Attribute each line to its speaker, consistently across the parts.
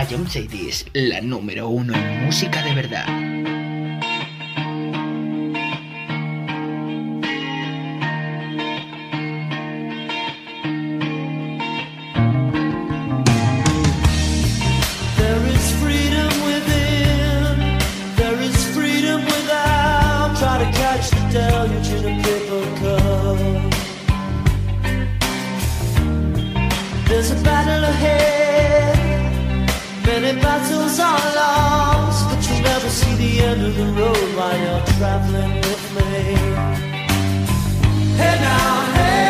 Speaker 1: a Jump la número uno en música de verdad.
Speaker 2: the road while you're traveling with me. Hey now, hey.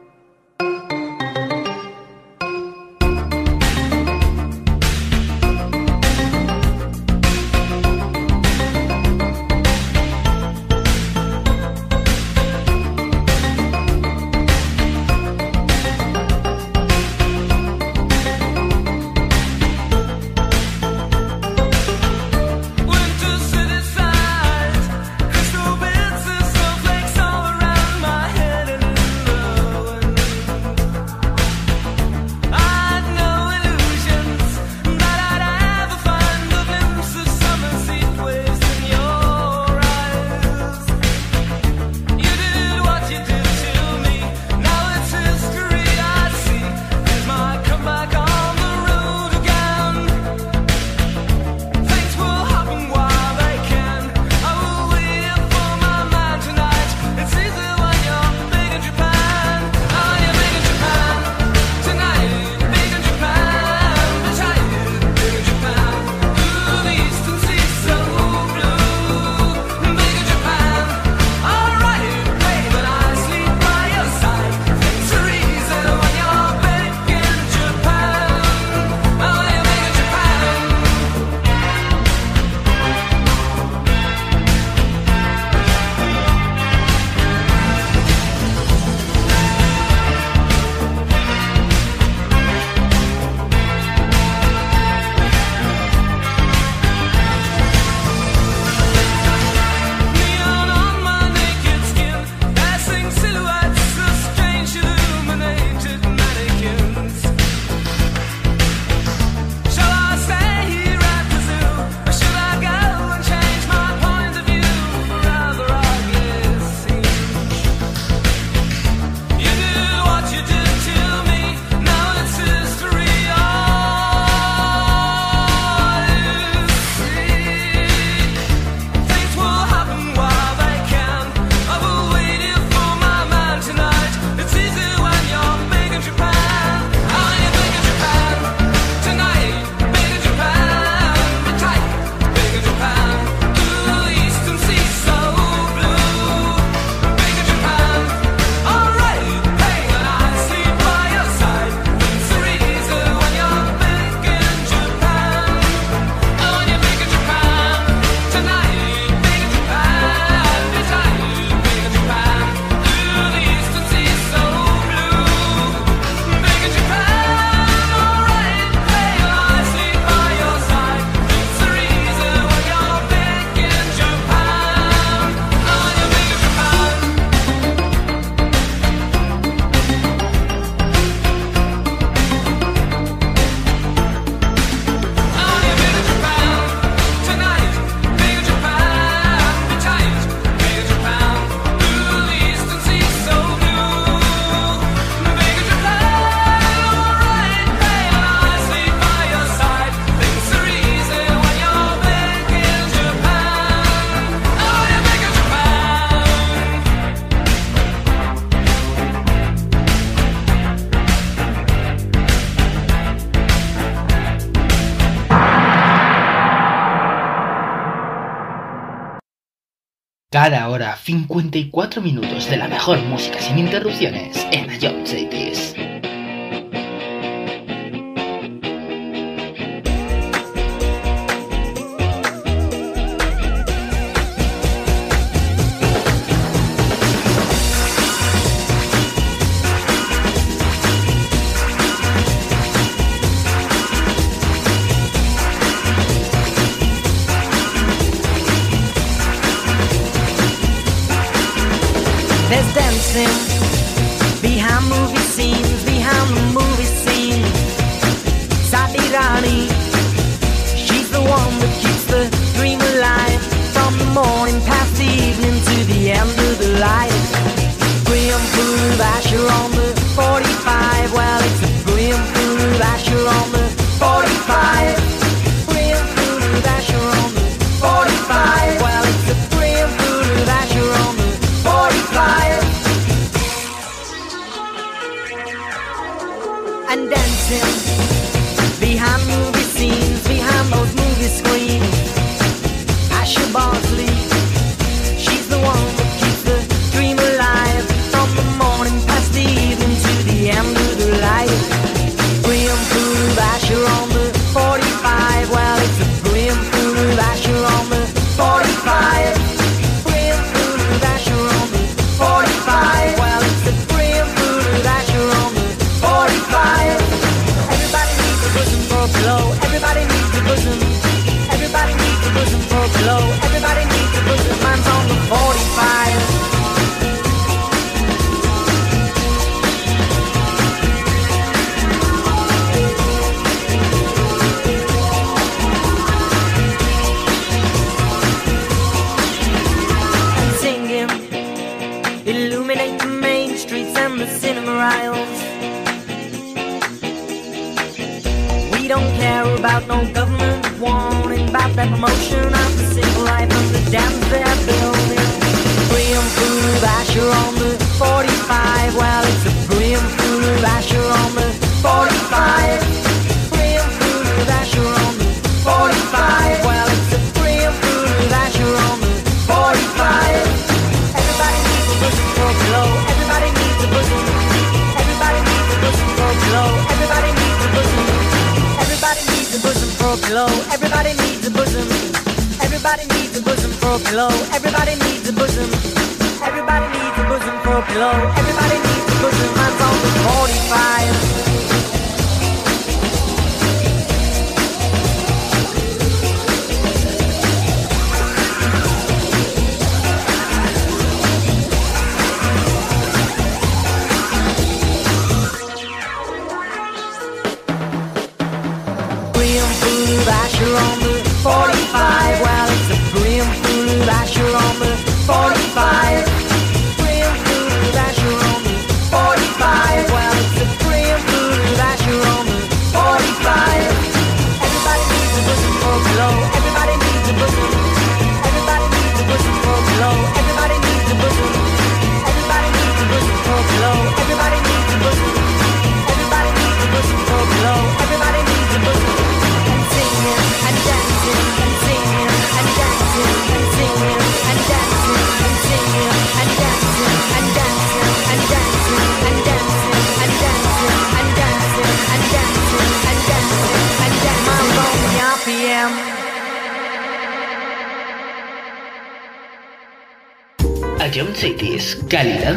Speaker 3: Hora 54 minutos de la mejor música sin interrupciones en Ion Cities.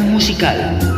Speaker 4: Musical.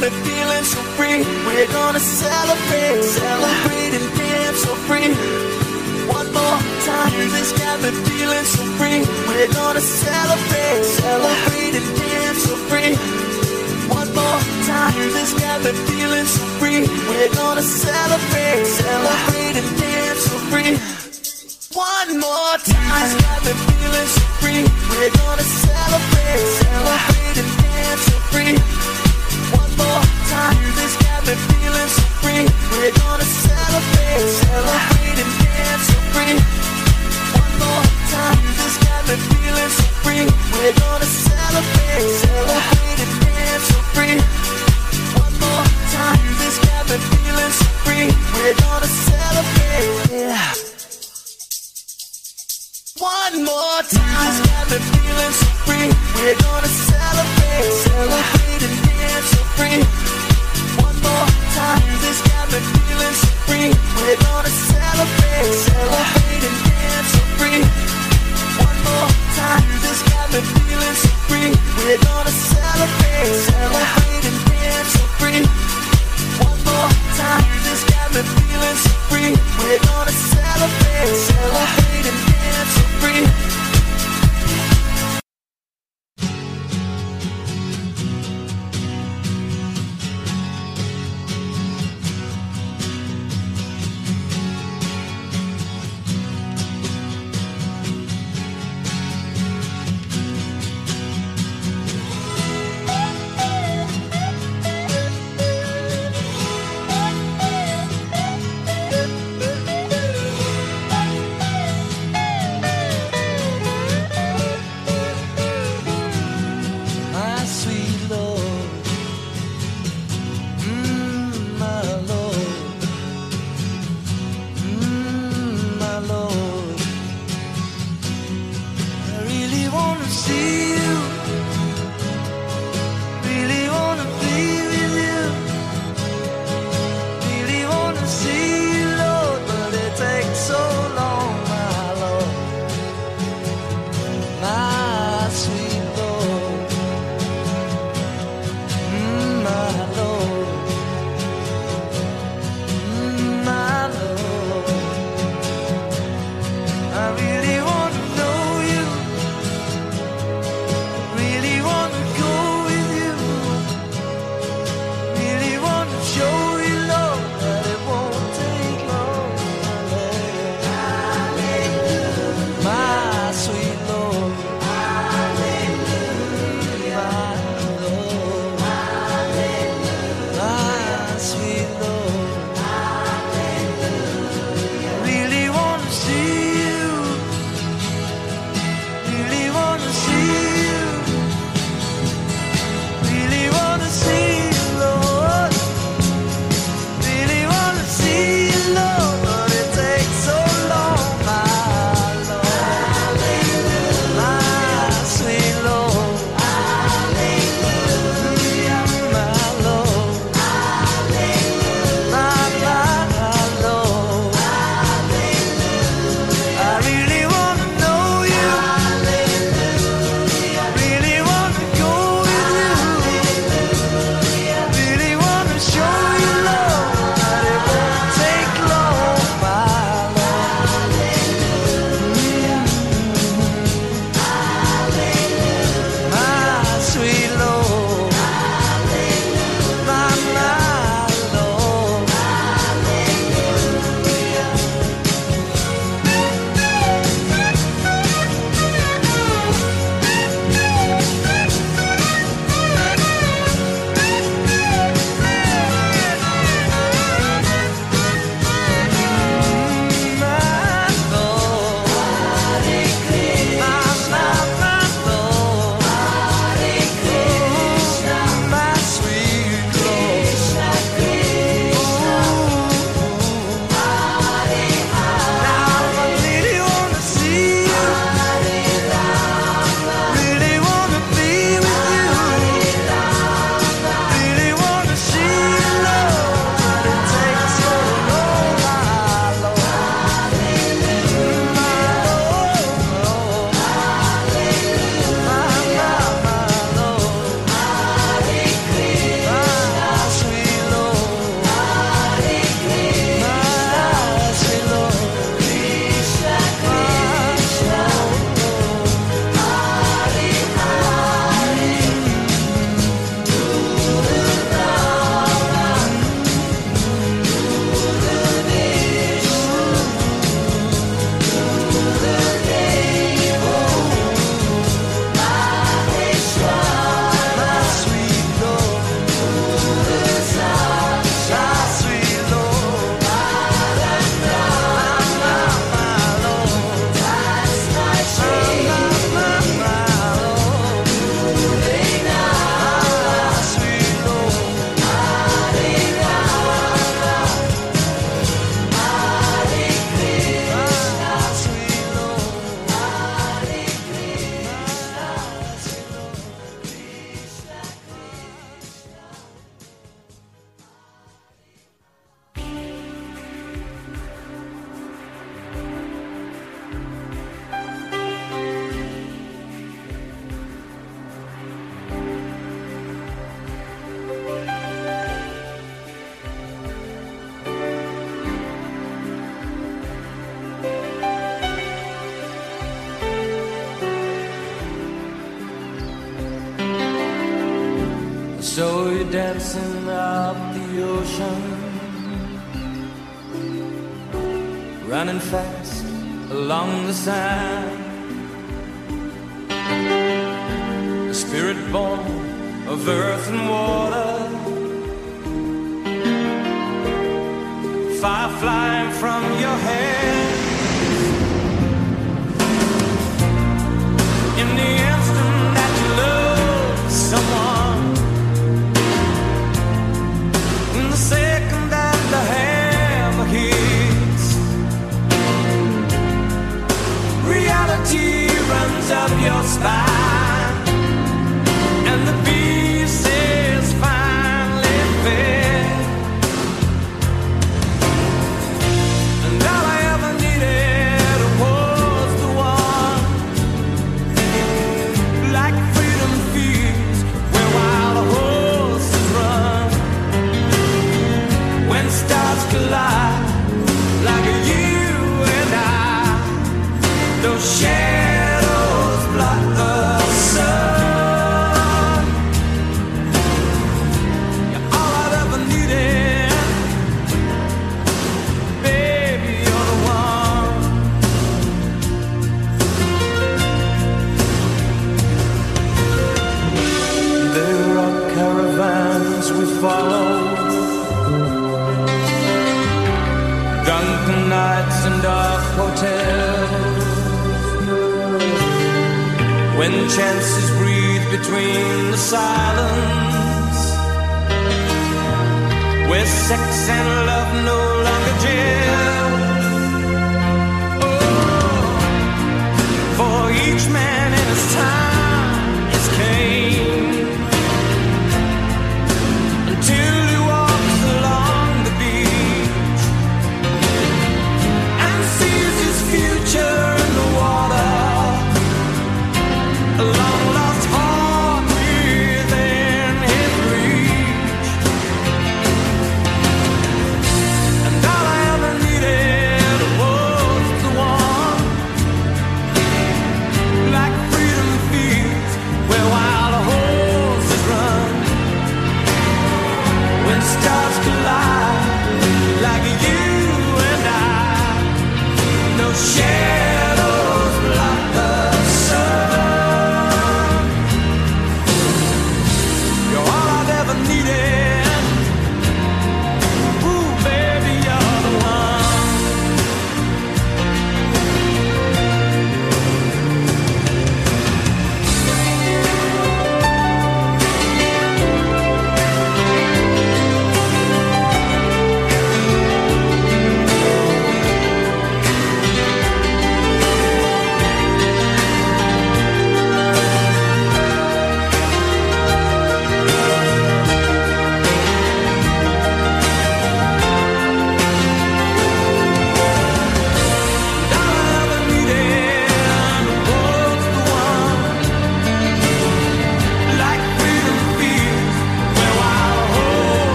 Speaker 4: Got me feeling so free. We're gonna celebrate,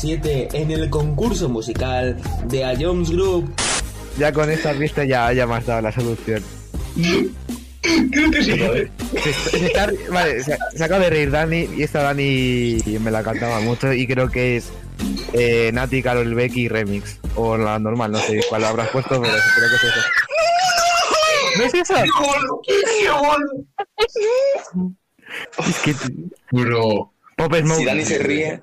Speaker 1: 7 en el concurso musical de A Jones Group.
Speaker 5: Ya con esta pista ya, ya me has dado la solución.
Speaker 6: Creo que sí, ¿vale?
Speaker 5: Se, se está- vale, se, se acaba de reír Dani y esta Dani me la cantaba mucho y creo que es eh, Nati Carol Becky Remix. O la normal, no sé cuál habrás puesto, pero creo que es eso. ¿No es eso? Es que
Speaker 6: Bro.
Speaker 5: Pop Smoke.
Speaker 7: Si Dani se ríe,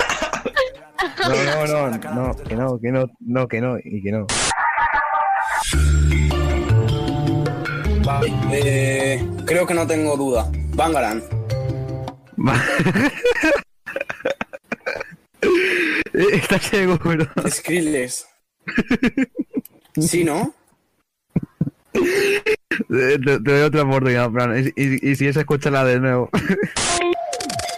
Speaker 5: No, no, no, no, que no, que no, no, que no, y que no.
Speaker 7: Eh, creo que no tengo duda. Bangaran.
Speaker 5: ¿Estás seguro?
Speaker 7: Skrillex. ¿Sí, no?
Speaker 5: Te, te doy otra oportunidad, Fran, y, y, y si es, escúchala de nuevo.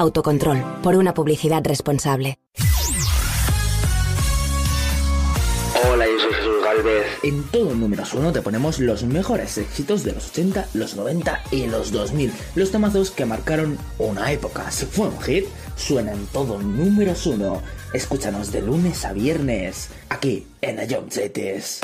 Speaker 8: Autocontrol, por una publicidad responsable.
Speaker 3: Hola, yo soy Jesús Galvez.
Speaker 1: En todo números uno te ponemos los mejores éxitos de los 80, los 90 y los 2000. Los temazos que marcaron una época. Si fue un hit, suena en todo números uno. Escúchanos de lunes a viernes, aquí en Ion Cities.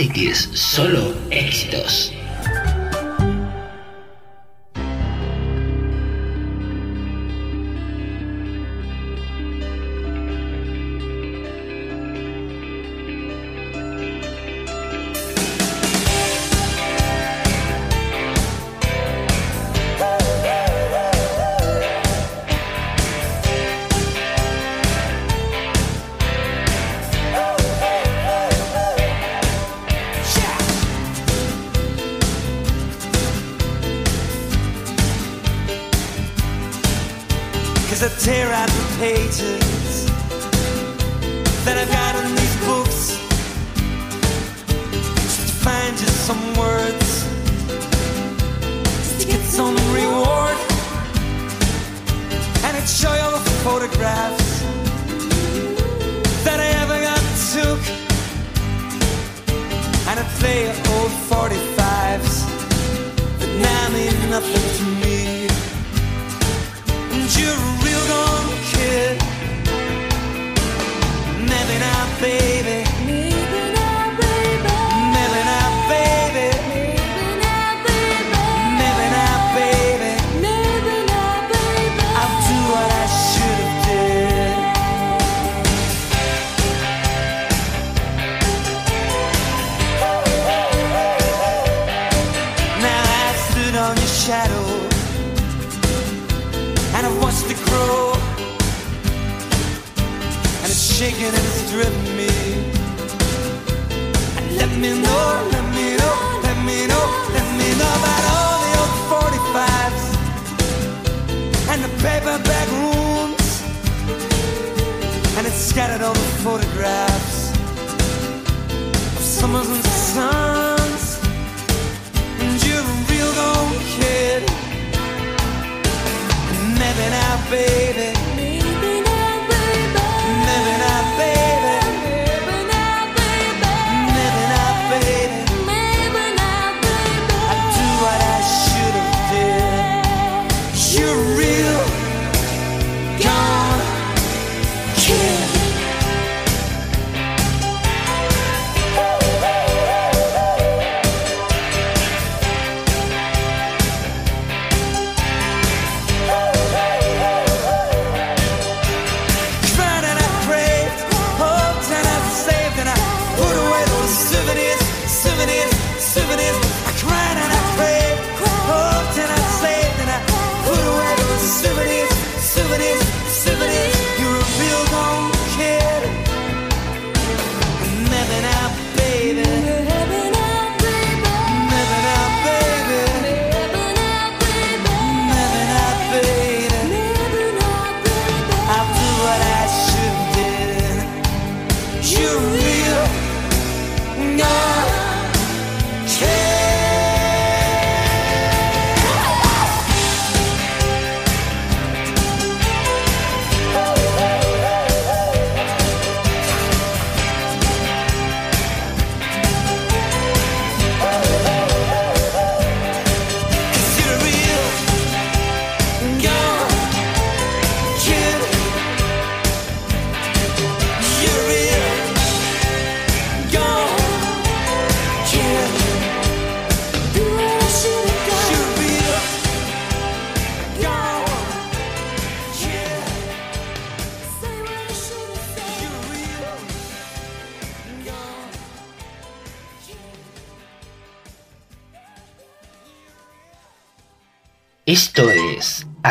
Speaker 3: Cities, solo éxitos.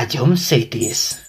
Speaker 9: John Cities.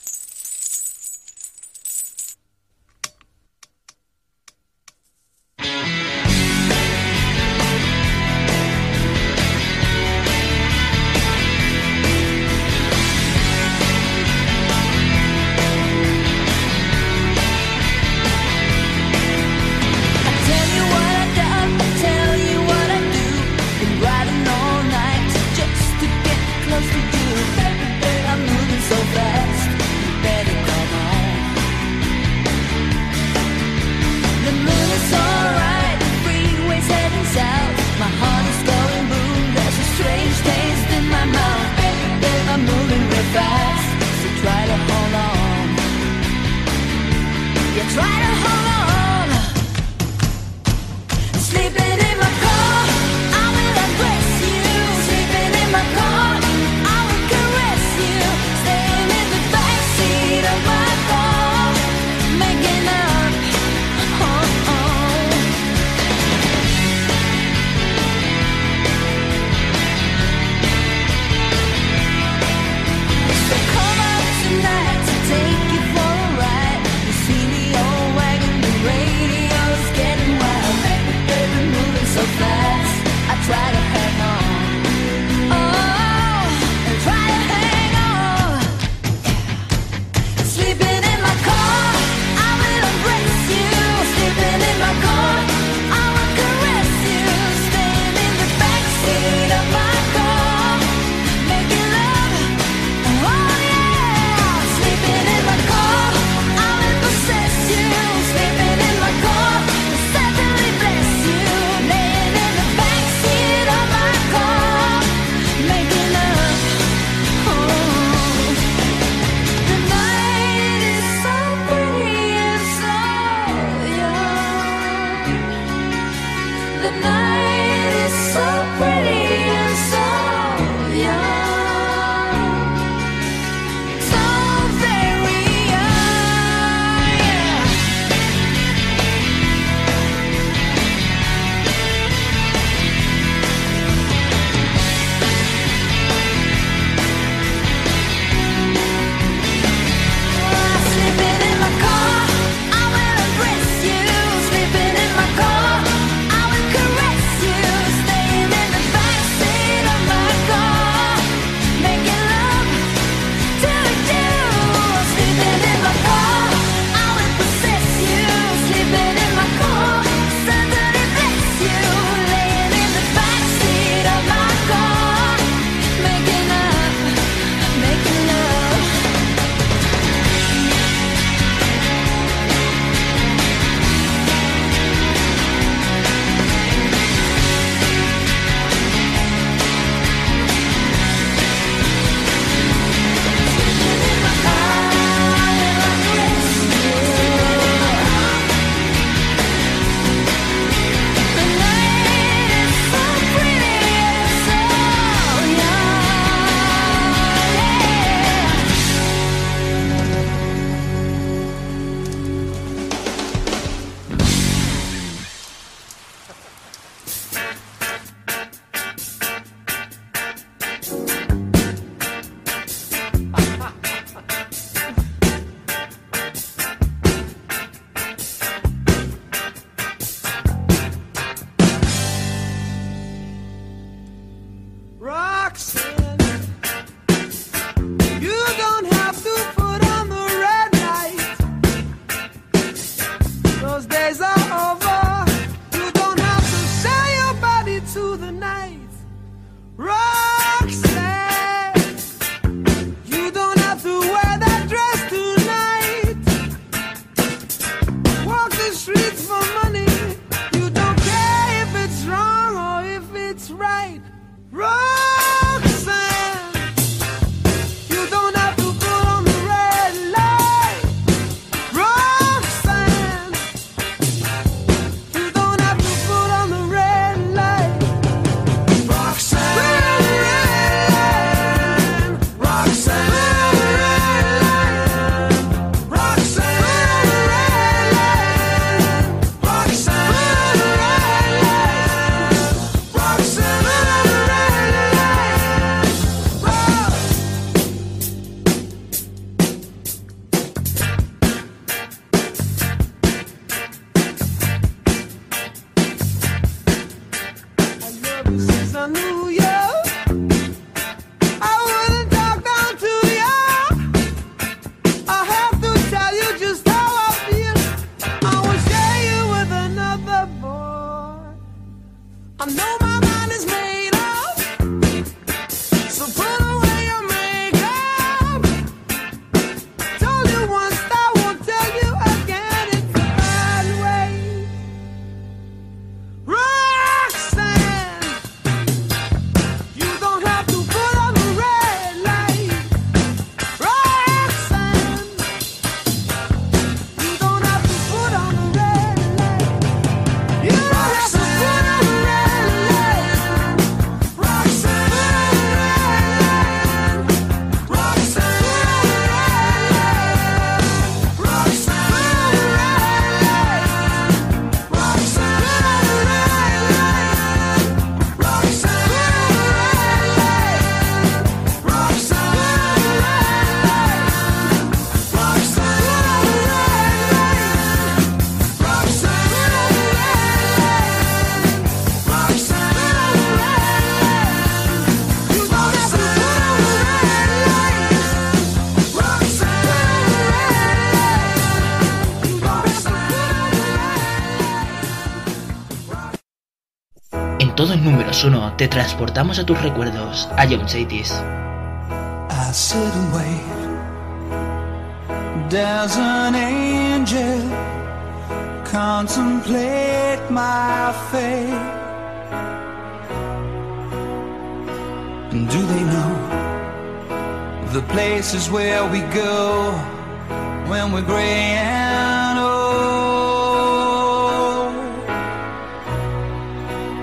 Speaker 1: Números 1 te transportamos a tus recuerdos, a John Cities.
Speaker 10: I sit and wait. Does an angel contemplate my fate? And do they know the places where we go when we're gray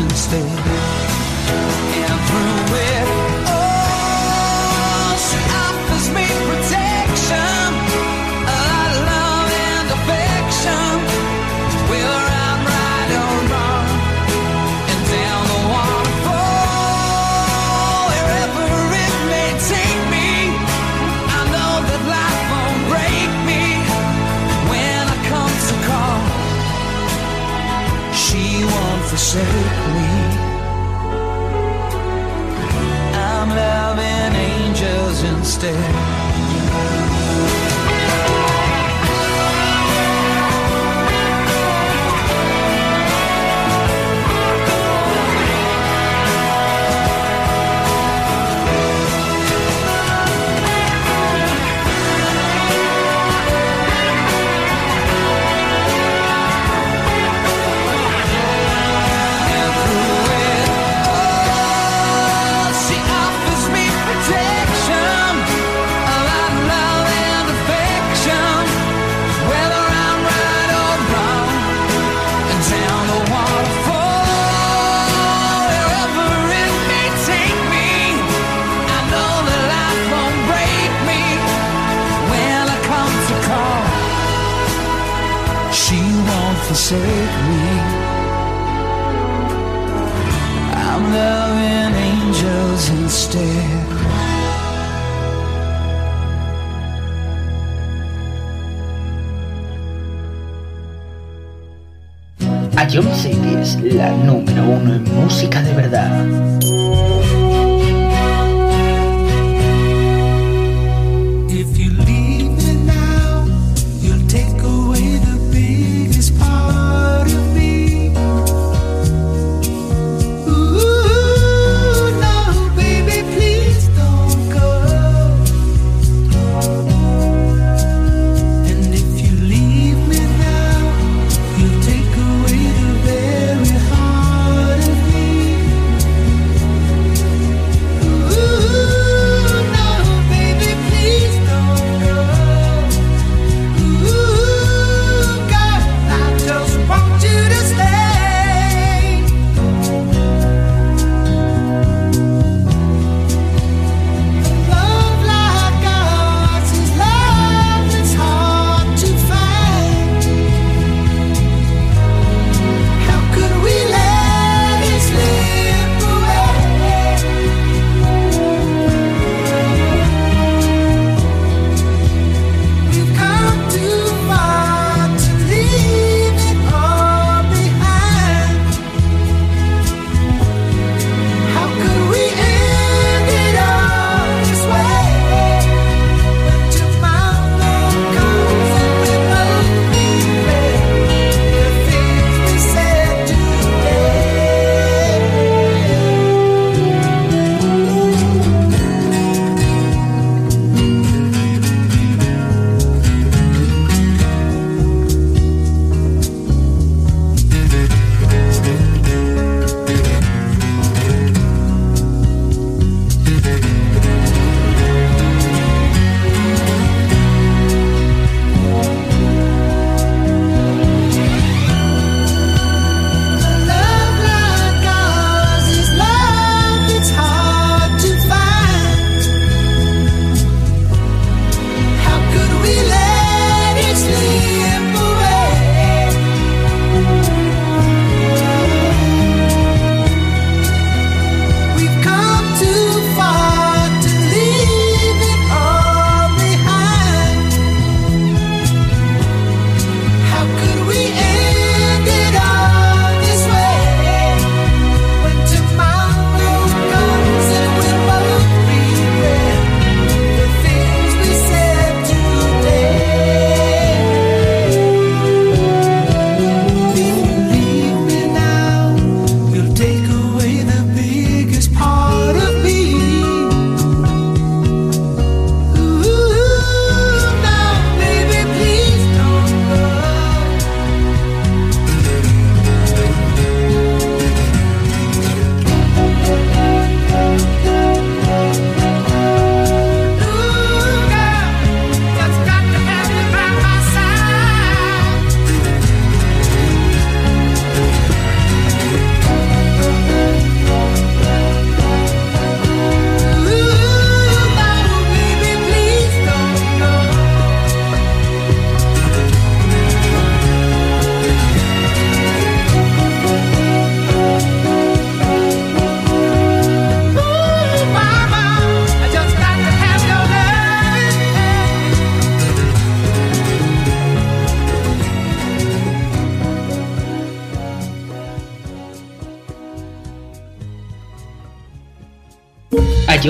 Speaker 10: instead. Instead. Forsake me. I'm loving angels instead.
Speaker 1: A John Cities, la número uno en música de verdad.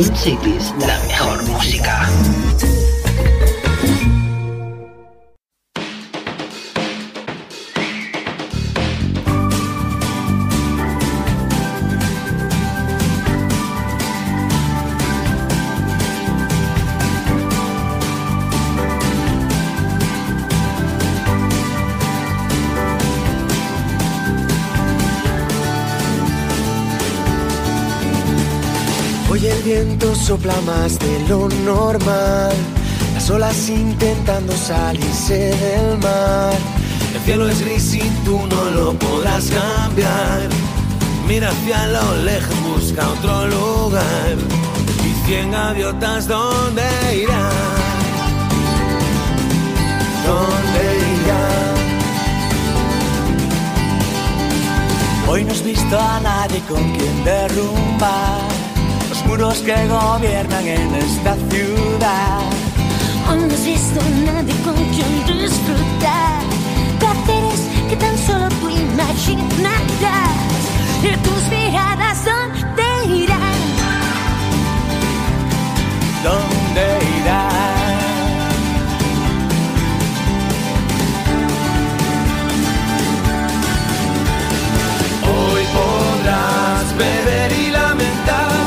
Speaker 1: Drum Cities, la
Speaker 11: sopla más de lo normal, las olas intentando salirse del mar. El cielo es gris y tú no lo podrás cambiar. Mira hacia lo lejos, busca otro lugar. Y cien gaviotas, ¿dónde irán? ¿Dónde irán? Hoy no has visto a nadie con quien derrumbar muros que gobiernan en esta ciudad.
Speaker 12: Hoy no has visto a nadie con quien disfrutar placeres que tan solo tú imaginarás. Y tus miradas, ¿dónde irán?
Speaker 11: ¿Dónde irán? Hoy podrás beber y lamentar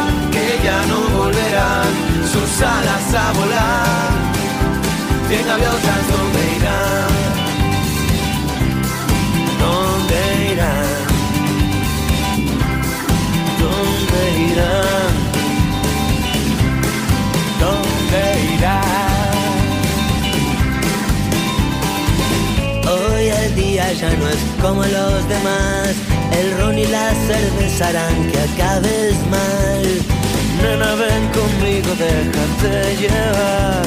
Speaker 11: sus a volar. Cien gaviotas, ¿dónde irán? ¿Dónde irán? ¿Dónde irán? ¿Dónde irán? Hoy el día ya no es como los demás. El ron y la cerveza harán que acabes mal. Nena, ven conmigo, déjate llevar.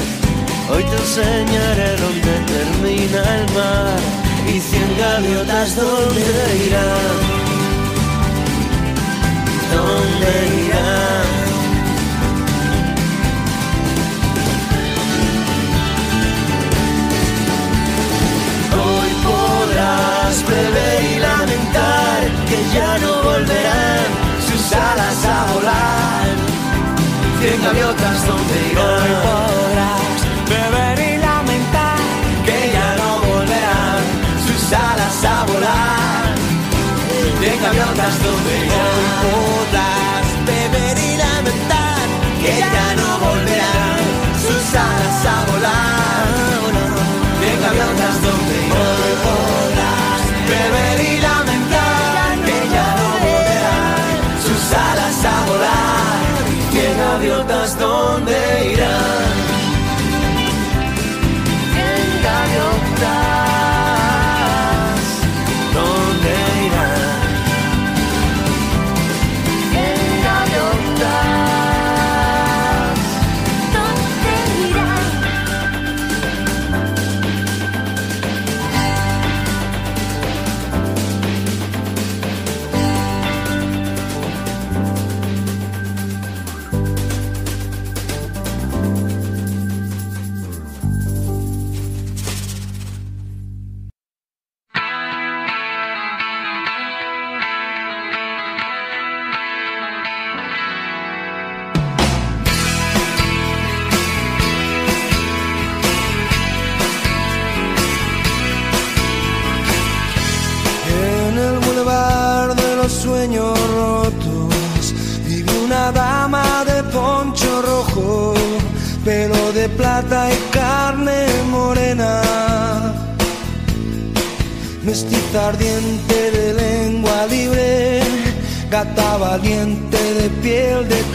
Speaker 11: Hoy te enseñaré dónde termina el mar. Y cien gaviotas, ¿dónde irán? ¿Dónde irán? Hoy podrás beber y lamentar que ya no volverán sus alas a volar. Cien gaviotas donde irán. Beber y lamentar que ya no volverán sus alas a volar. Cien gaviotas donde beber y lamentar que ya no volverán sus alas a volar. Cien gaviotas donde irán. Hoy podrás beber gaviotas donde irán.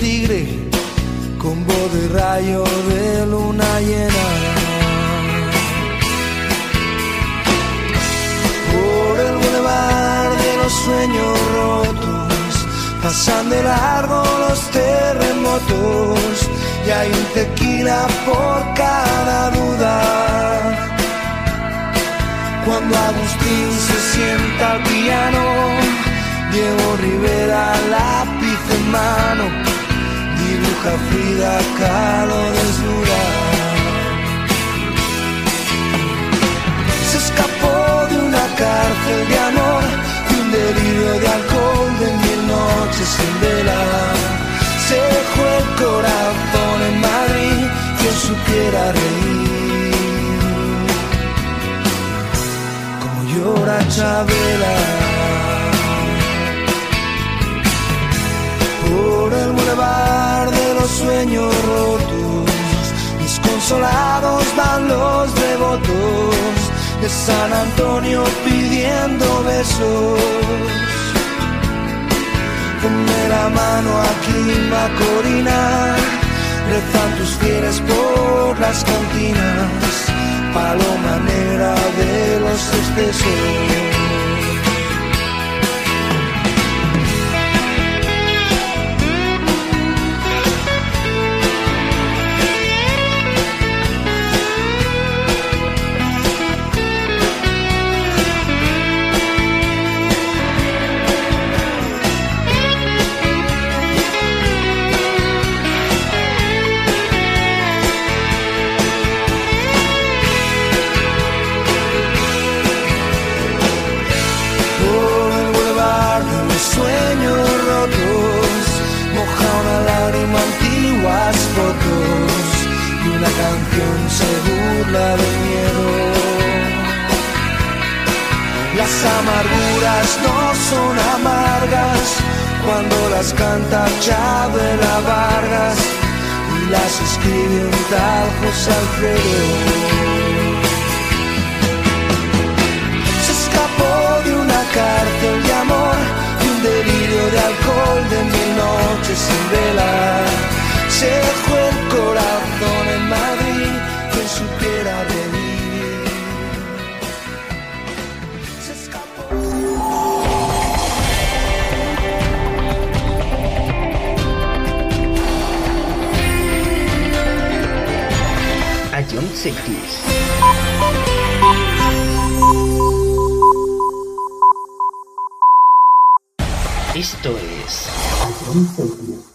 Speaker 11: Tigre, con voz de rayo de luna llena. por el bulevar de los sueños rotos, pasan de largo los terremotos y hay un tequila por cada duda. Cuando Agustín se sienta al piano, Diego Rivera lápiz en mano, dibuja Frida Kahlo desnuda. se escapó de una cárcel de amor, de un delirio de alcohol, de mil noches en vela. Se dejó el corazón en Madrid, quien supiera reír. Como llora Chabela. Por el bulevar de los sueños rotos, desconsolados van los devotos de San Antonio pidiendo besos. Ponme la mano aquí, Macorina, rezan tus fieles por las cantinas, paloma negra de los excesos. Del miedo. Las amarguras no son amargas cuando las canta Chabela Vargas y las escribe un tal José Alfredo. se escapó de una cárcel de amor y un delirio de alcohol de mil noches sin vela. Se dejó el corazón en Madrid,
Speaker 1: John Sectis. Esto es.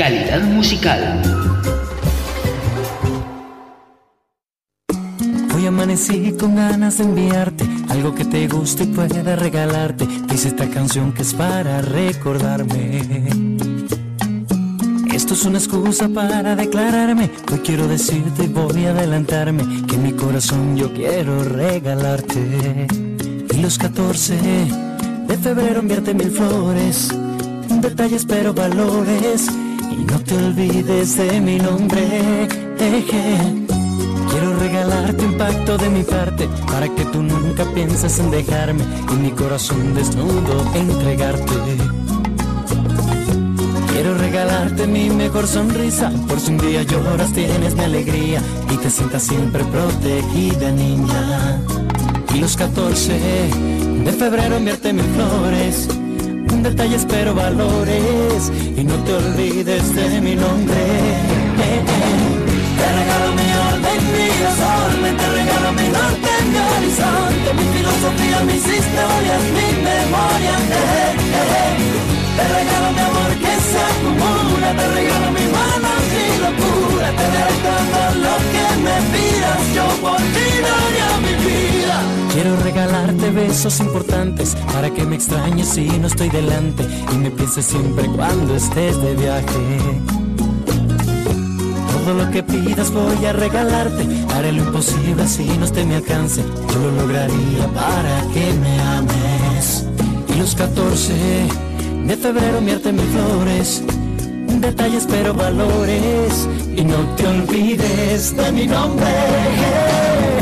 Speaker 13: Calidad musical.
Speaker 14: Hoy amanecí con ganas de enviarte algo que te guste y pueda regalarte. Dice esta canción que es para recordarme. Esto es una excusa para declararme. Hoy quiero decirte y voy a adelantarme que mi corazón yo quiero regalarte. Y los 14 de febrero enviarte mil flores, detalles pero valores. No te olvides de mi nombre. Eje. Quiero regalarte un pacto de mi parte para que tú nunca pienses en dejarme y mi corazón desnudo entregarte. Quiero regalarte mi mejor sonrisa por si un día lloras tienes mi alegría y te sientas siempre protegida niña. Y los 14 de febrero enviarte mil flores, detalles pero valores y no te olvides de mi nombre. Te regalo mi orden, mi desorden, te regalo mi norte, mi horizonte, mi filosofía, mis historias, mi memoria. Eh, eh, eh. Te regalo mi amor que se acumula, te regalo mi mano, mi locura, te daré todo lo que me pidas, yo por ti daría mi vida. Quiero regalarte besos importantes para que me extrañes si no estoy delante y me pienses siempre cuando estés de viaje. Todo lo que pidas voy a regalarte. Haré lo imposible si no esté mi alcance. Yo lo lograría para que me ames. Y los 14 de febrero enviarte mis flores. Detalles pero valores. Y no te olvides de mi nombre.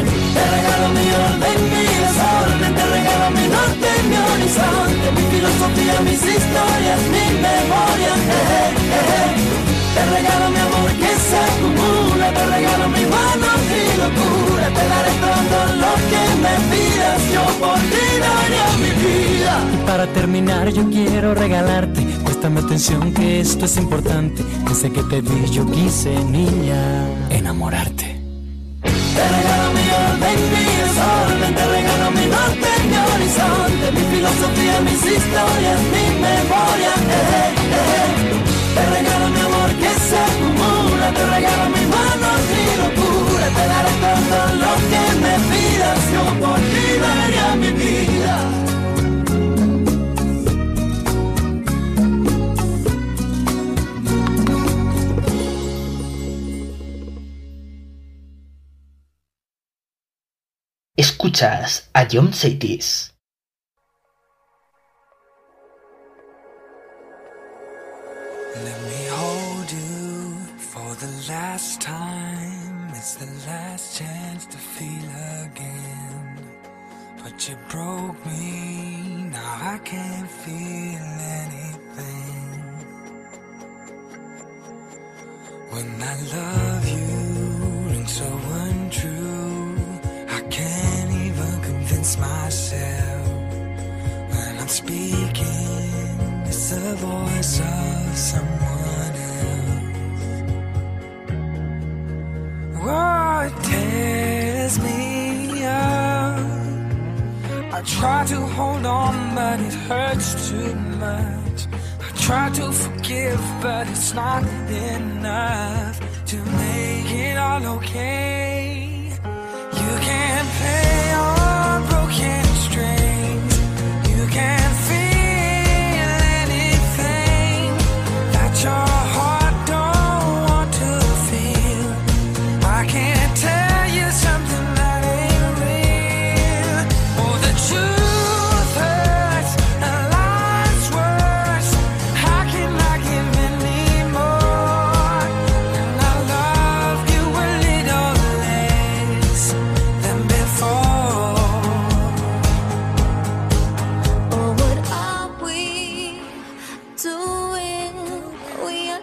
Speaker 14: Te regalo mi norte, mi horizonte. Mi filosofía, mis historias, mi memoria. Eh, eh, eh. Te regalo mi amor que se acumula, te regalo mi mano, mi locura, te daré todo lo que me pidas, yo por ti daría mi vida. Y para terminar yo quiero regalarte, préstame atención que esto es importante, desde que te vi yo quise, niña, filosofía, mis historias, mi memoria, eh, eh. Te regalo mi amor que se acumula, te regalo mi mano, mi locura, te daré todo lo que me pidas, yo por ti daría mi vida.
Speaker 13: Escuchas a John Cities.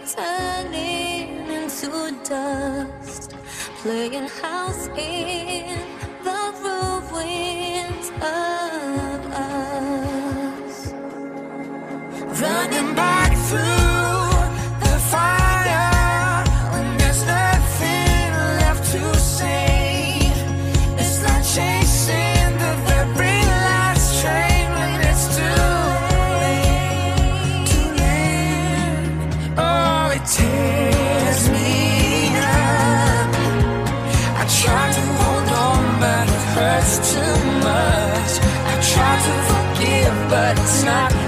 Speaker 15: Turning into dust, playing house in the ruins of us.
Speaker 16: Running back
Speaker 13: but it's not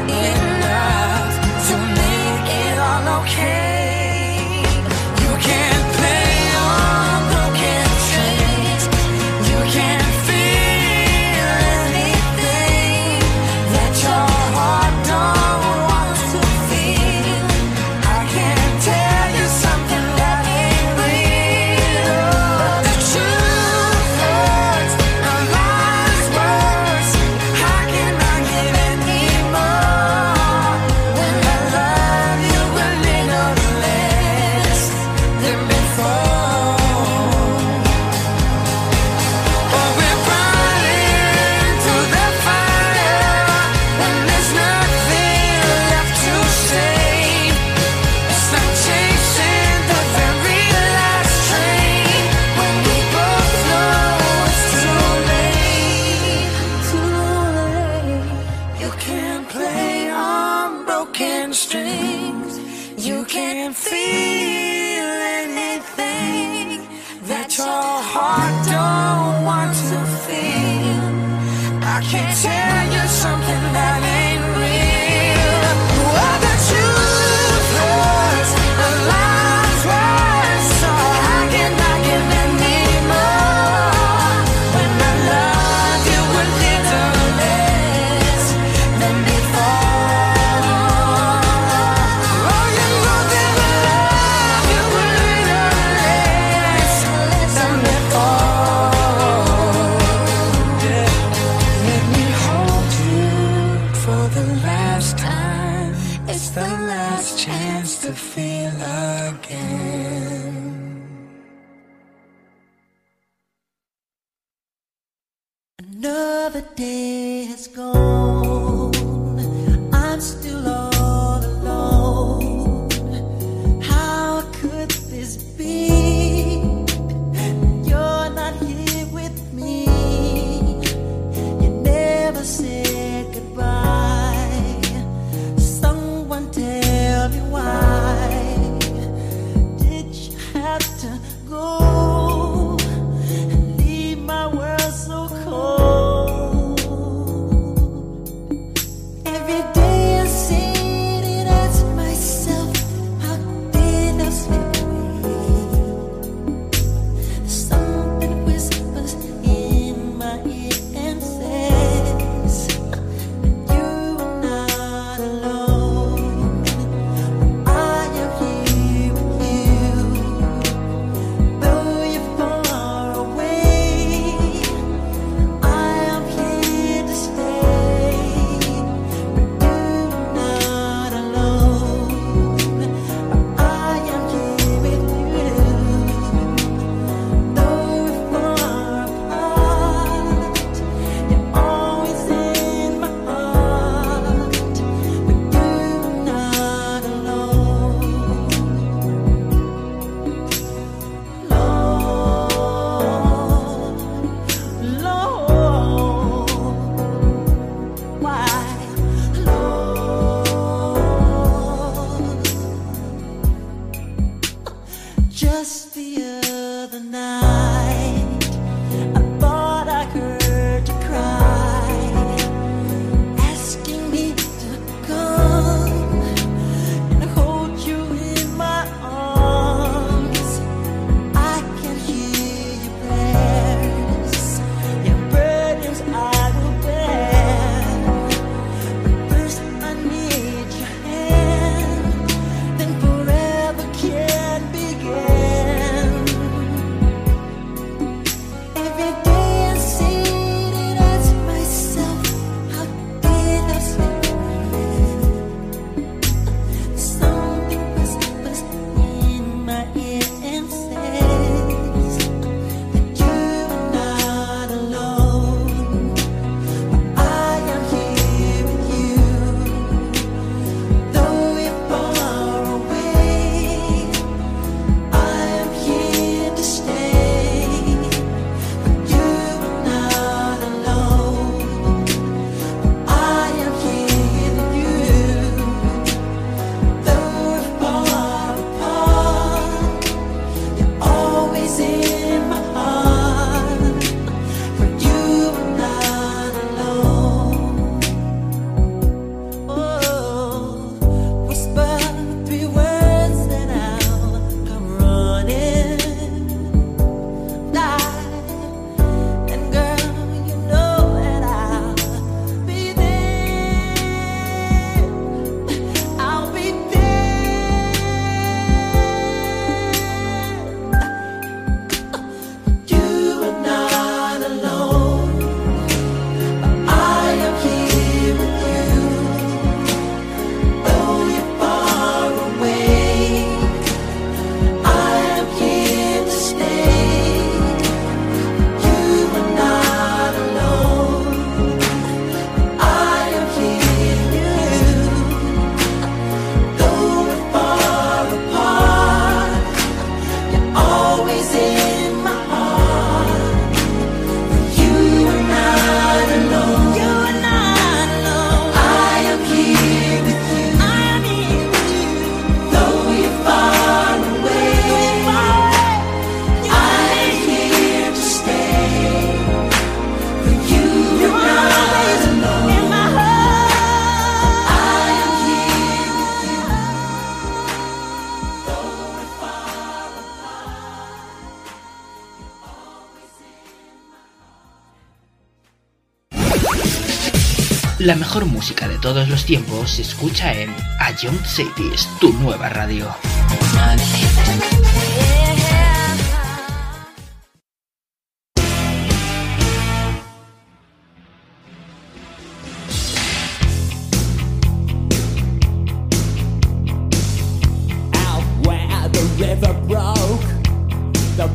Speaker 17: La mejor música de todos los tiempos se escucha en A Young Cities, tu nueva radio.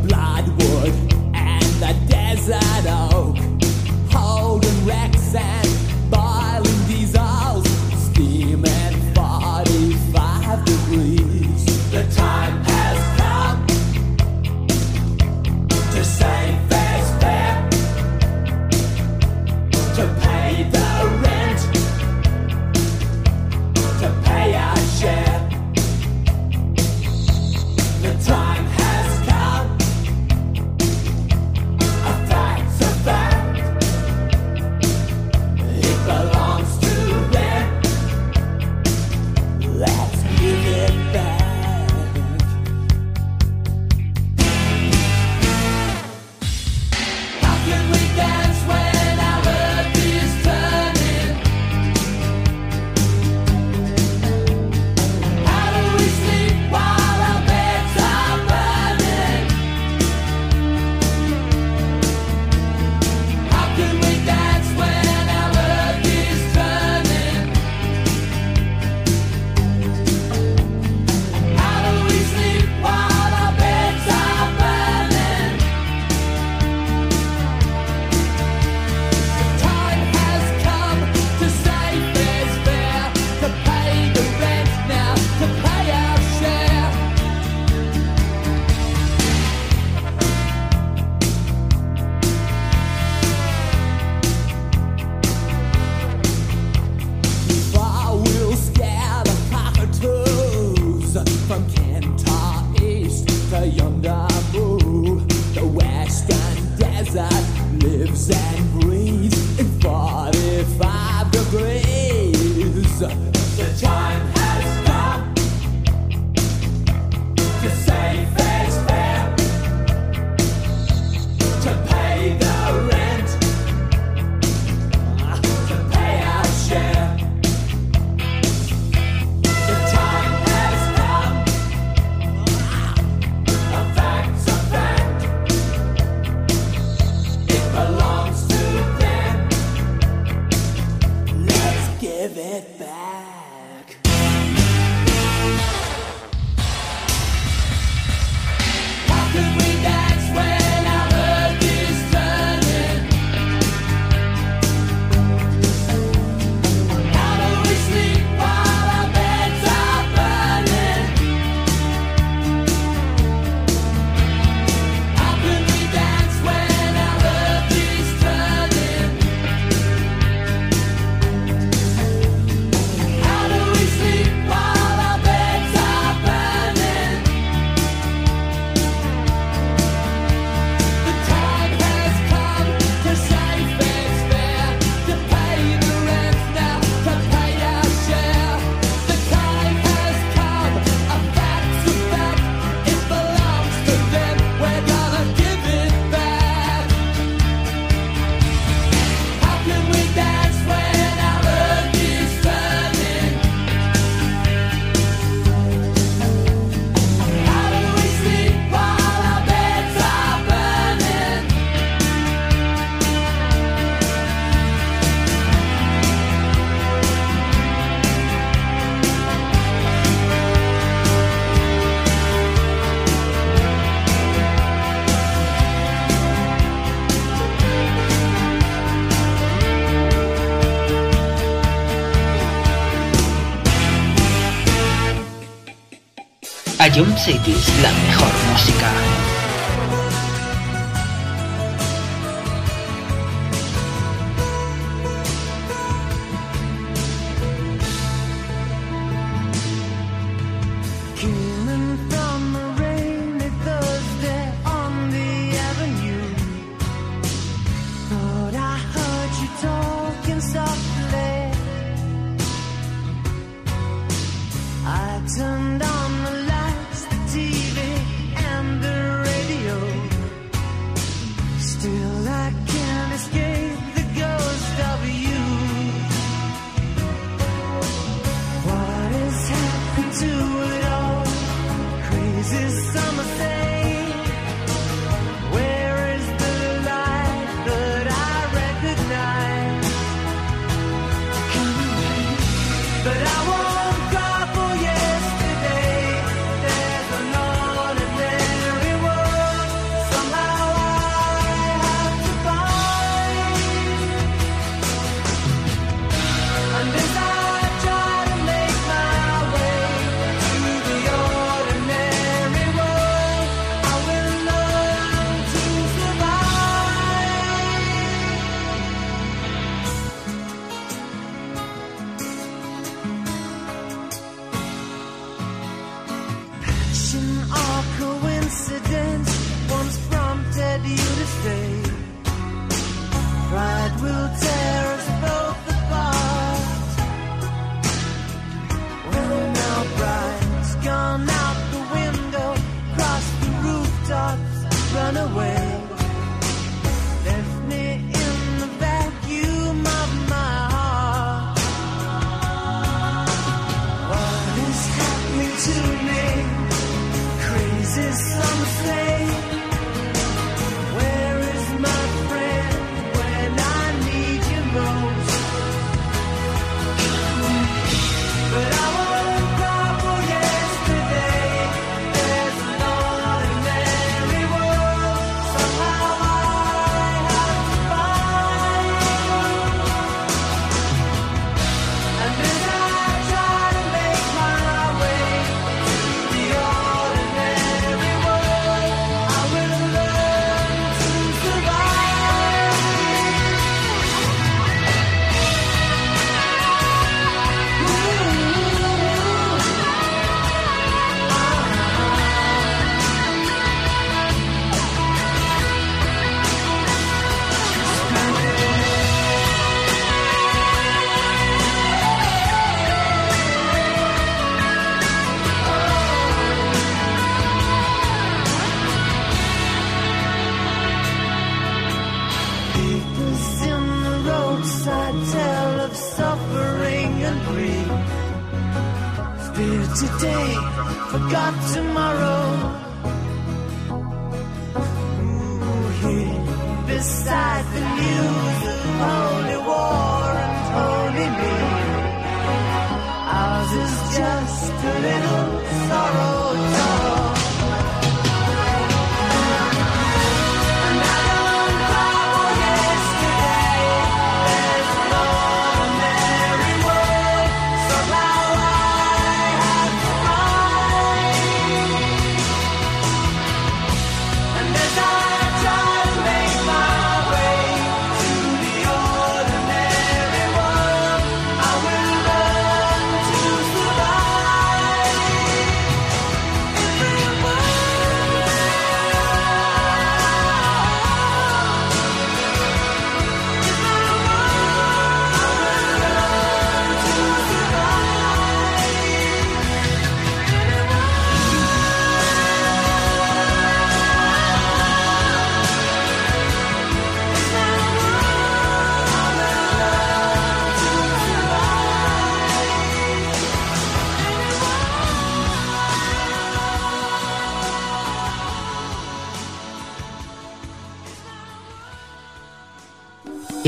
Speaker 18: bloodwood and the desert oak, holding wrecks and
Speaker 17: Ion City la mejor música.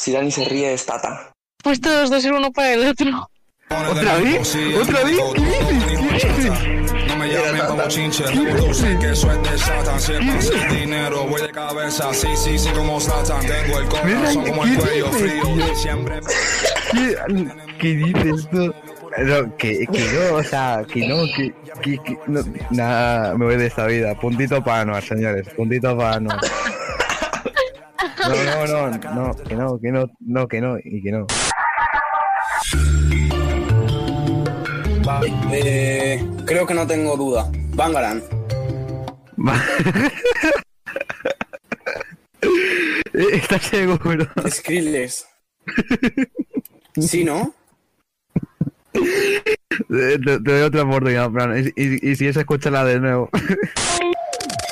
Speaker 19: si Dani se ríe es Tata.
Speaker 20: Pues todos dos ser uno para el otro.
Speaker 5: ¿Otra vez? ¿Otra vez? ¿Qué dices? ¿Qué dices?
Speaker 15: Me llamen como chinche, tú sé que eso es de Satan. Siempre hace dinero, voy de cabeza, sí, sí, sí, como Satan. Tengo el corazón como el cuello frío. Siempre
Speaker 5: ¿Qué, ¿Qué dices tú? No, que, que no, o sea, que no, que, que, que no, nada, me voy de esta vida. Puntito para Anuar, señores, puntito para Anuar. No, no, no, no, que no, que no, no, que no, y que no.
Speaker 7: Vale, eh, creo que no tengo duda. Bangaran.
Speaker 5: ¿Estás seguro?
Speaker 7: Skrillex. ¿Sí, no?
Speaker 5: Te, te doy otra oportunidad, Fran, y, y, y si es, escúchala de nuevo.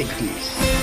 Speaker 9: Ion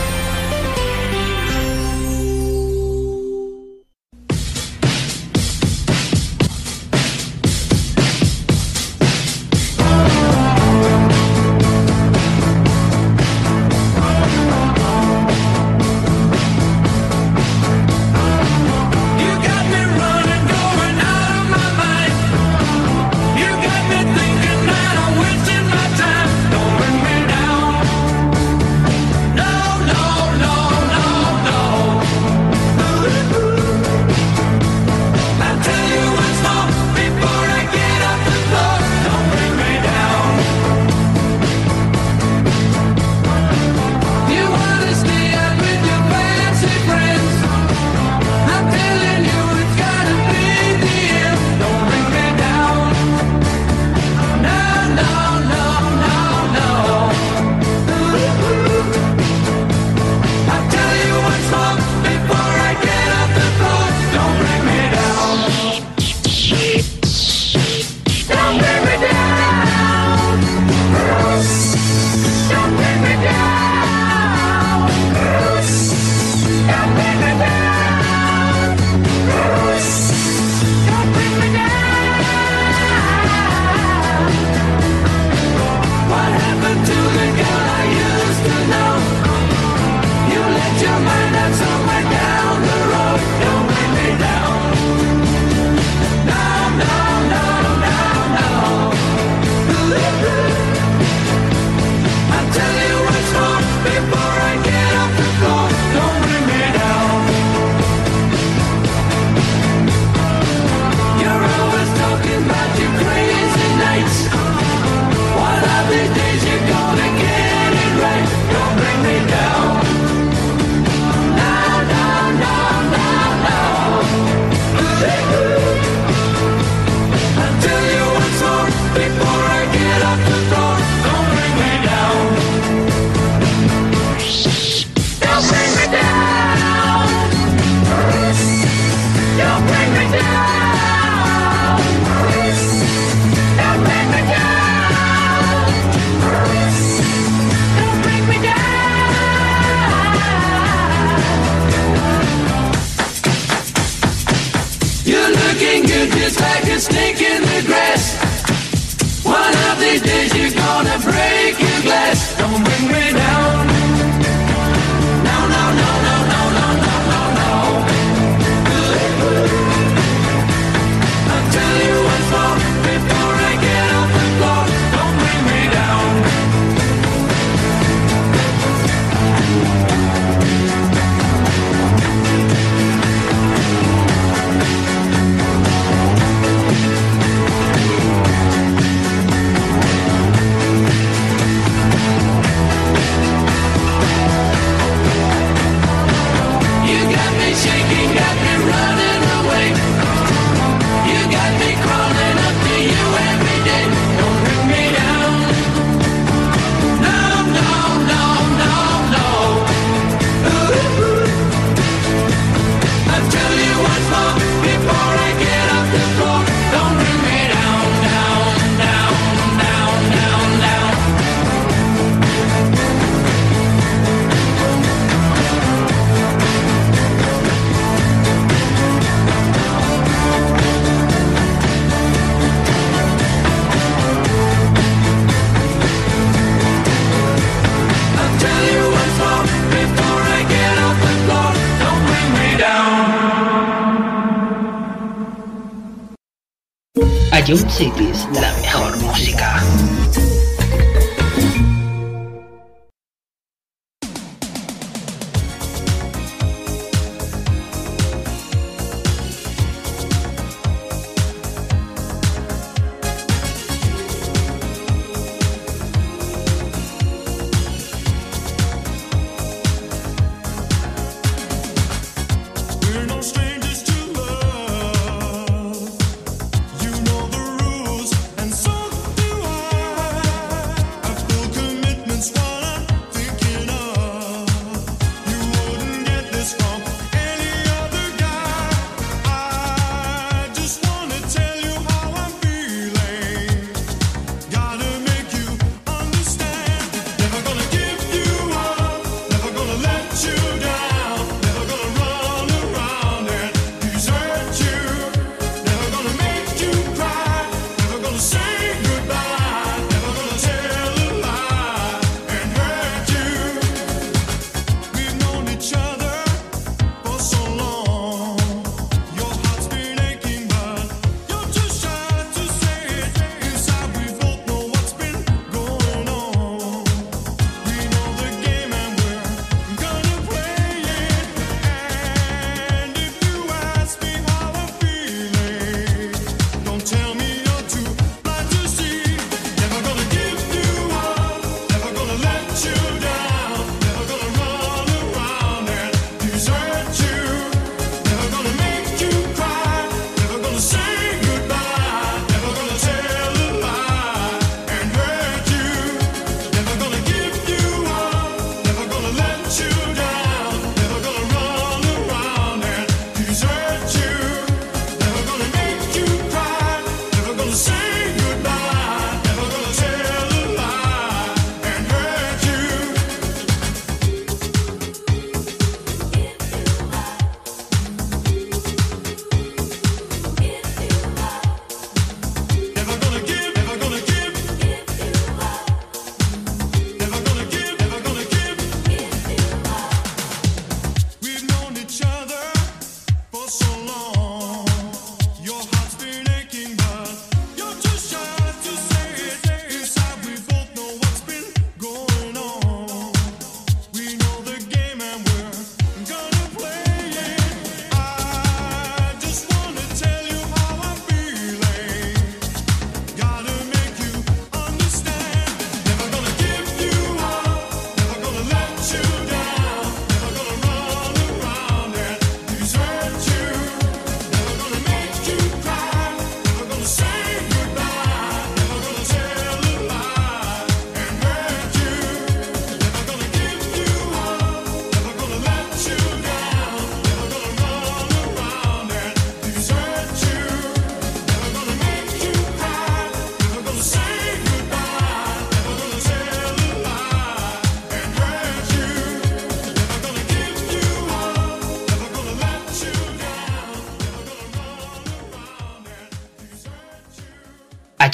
Speaker 21: Rádio Simples.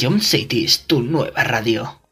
Speaker 21: A
Speaker 22: John Cities, tu nueva radio.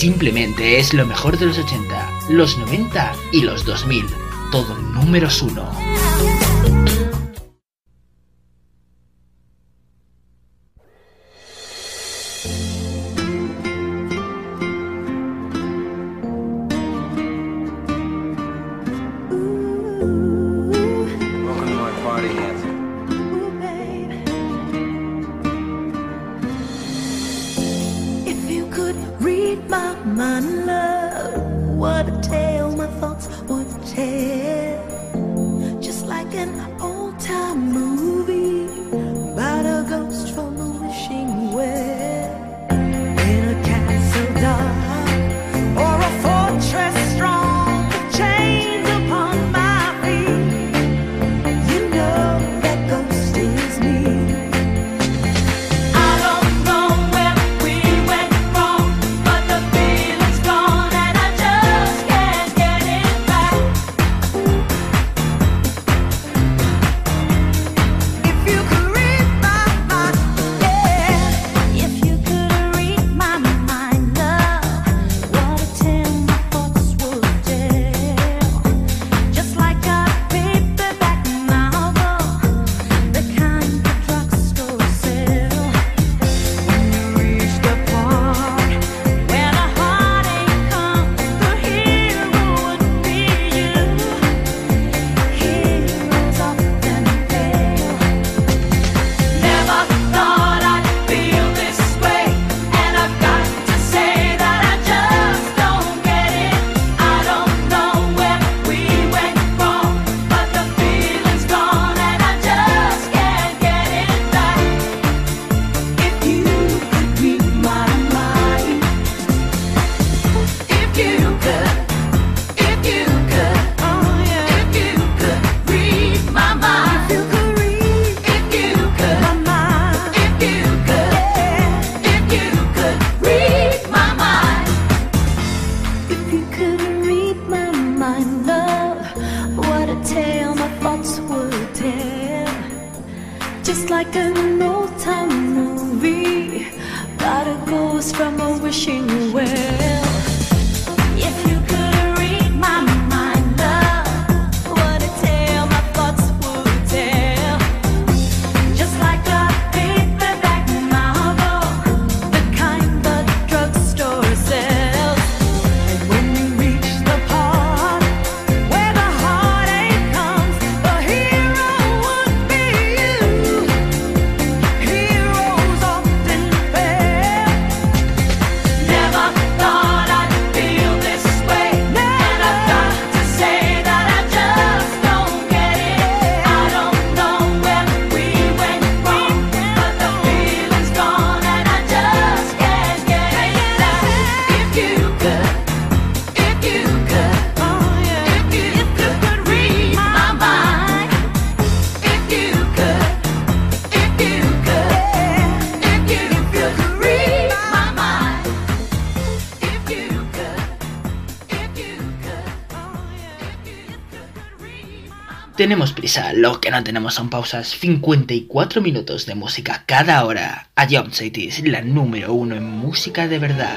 Speaker 1: Simplemente es lo mejor de los 80, los 90 y los 2000. Todo números
Speaker 9: 1. no tenemos son pausas 54 minutos de música cada hora. A Jump City la número uno en música de verdad.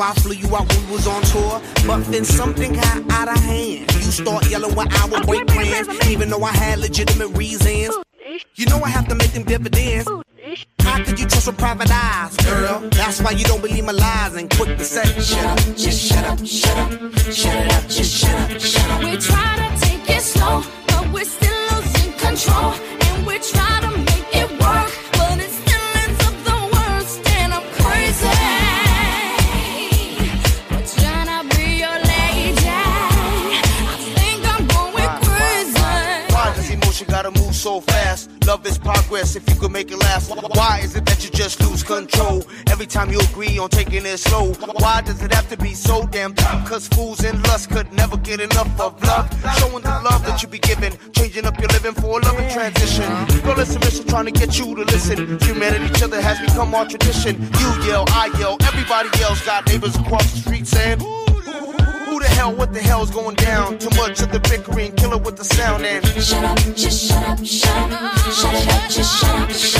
Speaker 23: why I flew you out when we was on tour. But then something got out of hand. You start yelling when I was break plans, even though I had legitimate reasons. it
Speaker 24: slow.
Speaker 23: Why does it have to be so damn tough? Cause fools and lust could never get enough of love. Showing the love that you be giving, changing up your living for a loving transition. Girl, it's mission trying to get you to listen. Humanity, each other has become our tradition. You yell, I yell, everybody yells. Got neighbors across the street saying, who the hell, what the hell's going down? Too much of the bickering, kill with the sound and
Speaker 24: shut up, just shut up, shut up, shut up, just shut up, shut up.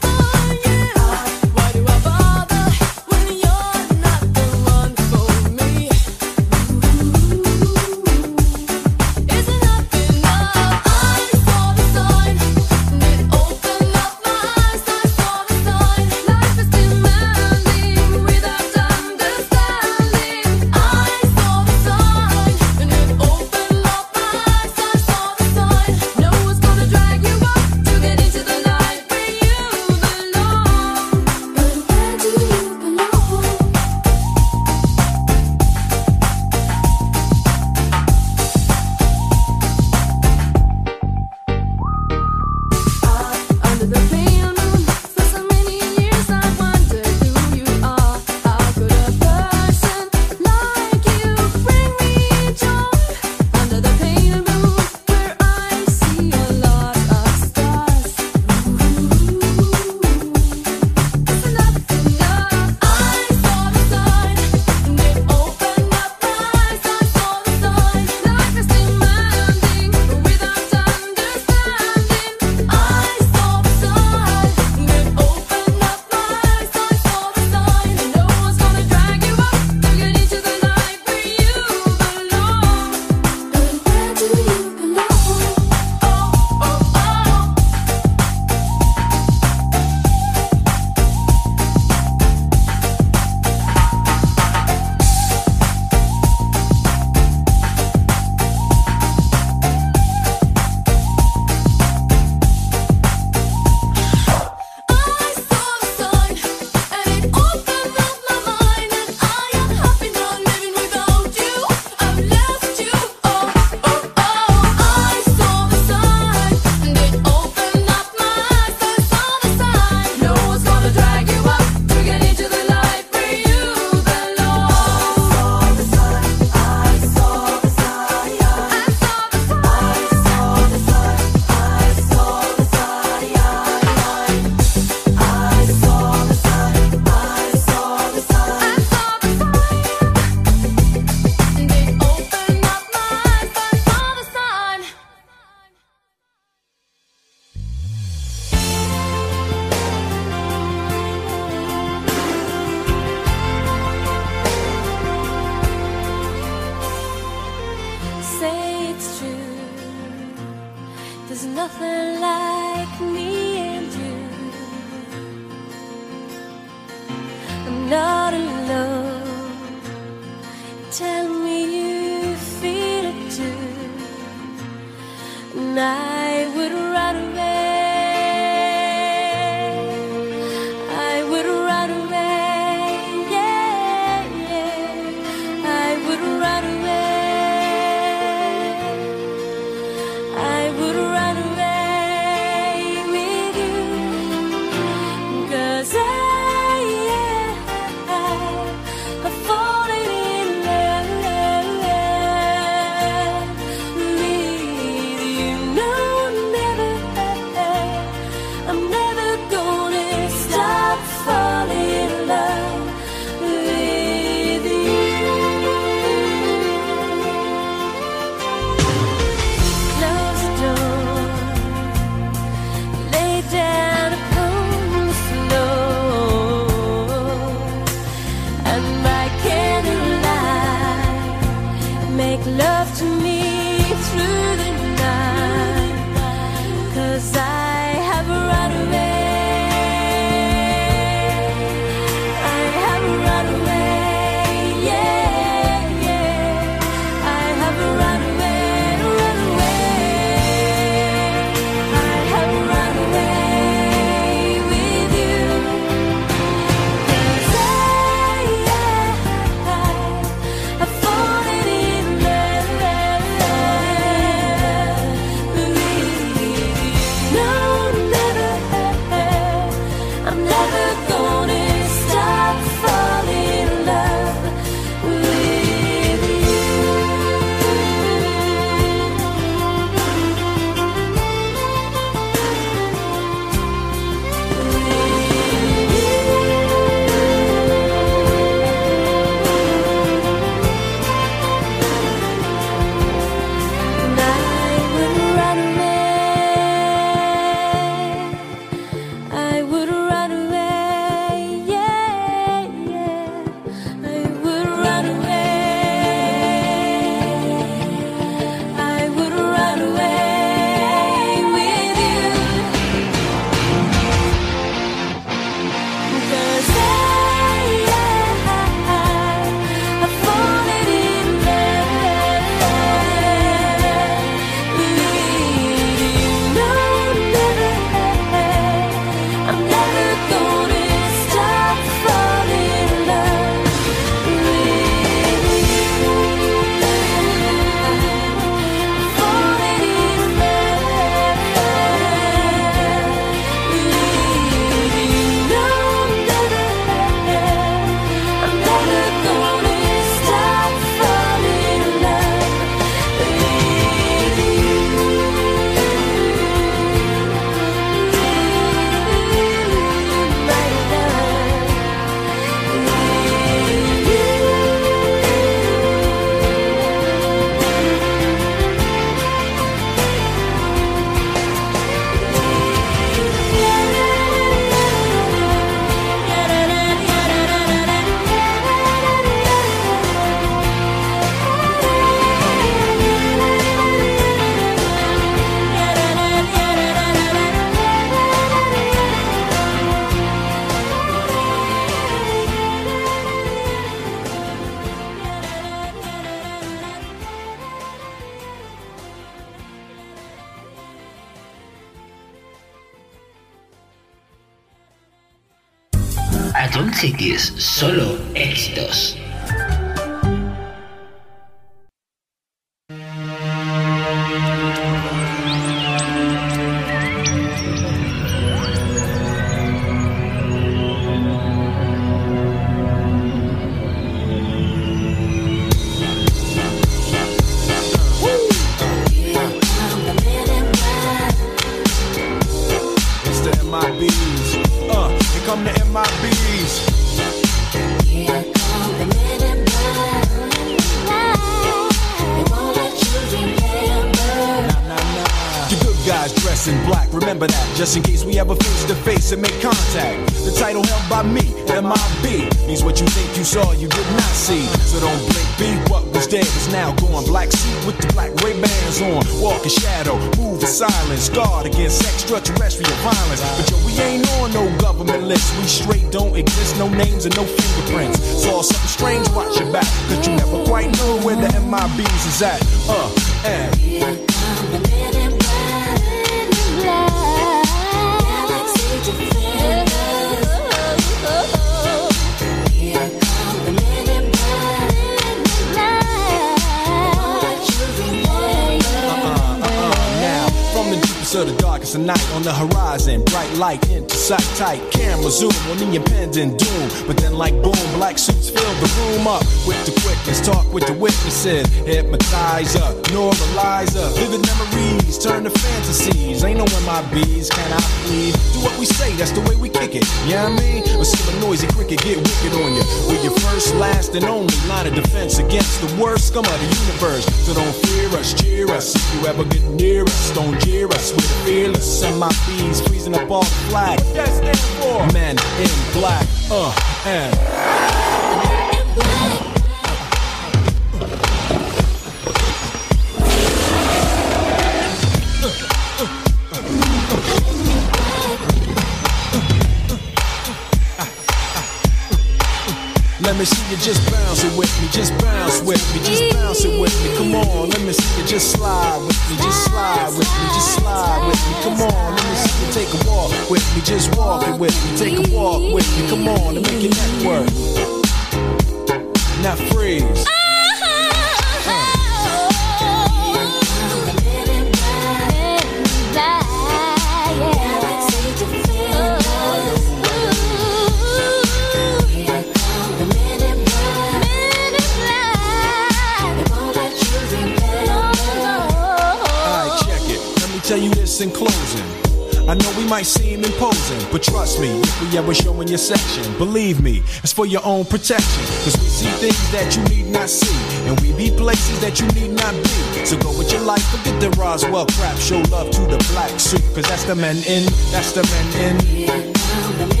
Speaker 24: It's
Speaker 15: for your own protection. Cause we see things that you need not see. And we be places that you need not be. So go with your life, forget the Roswell crap. Show love to the black suit. Cause that's the men in, that's the men in.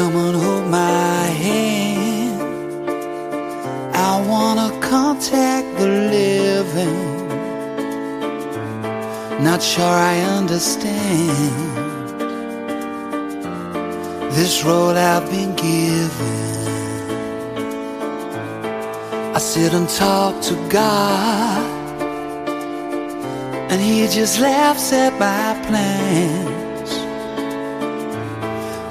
Speaker 10: Come and hold my hand. I wanna contact the living. Not sure I understand this road I've been given. I sit and talk to God, and He just laughs at my plans.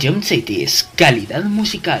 Speaker 25: Ion Cities, calidad musical.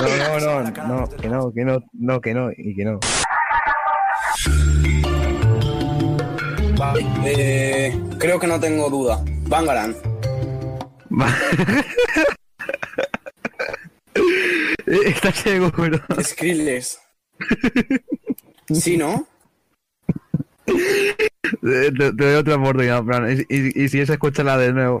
Speaker 5: No, no, no, no, que no, que no, no, que no, y que no.
Speaker 7: Vale, eh, creo que no tengo duda. Bangaran.
Speaker 5: ¿Estás seguro?
Speaker 7: Skrillex. ¿Sí, no?
Speaker 5: Te, te doy otra oportunidad, en plan, y, y- y si es, escúchala de nuevo.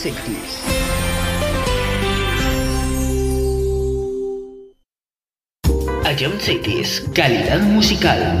Speaker 22: Cities. Ion Cities, calidad musical.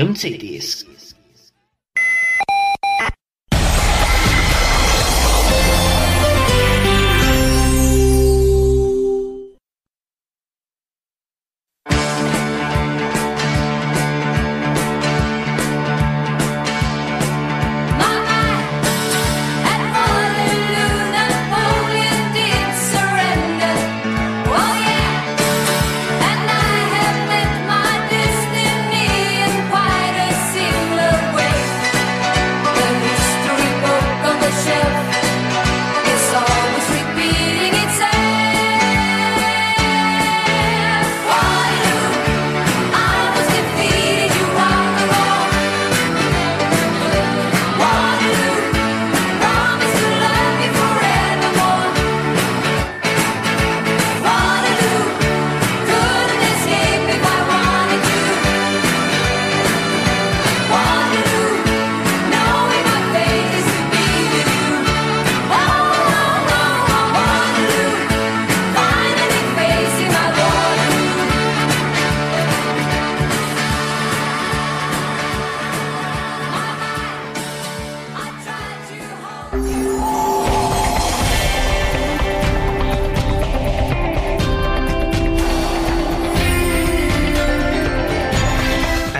Speaker 9: A John Cities.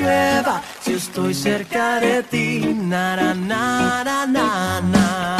Speaker 26: Llueva, si estoy cerca de ti, nara, na, na. Nara,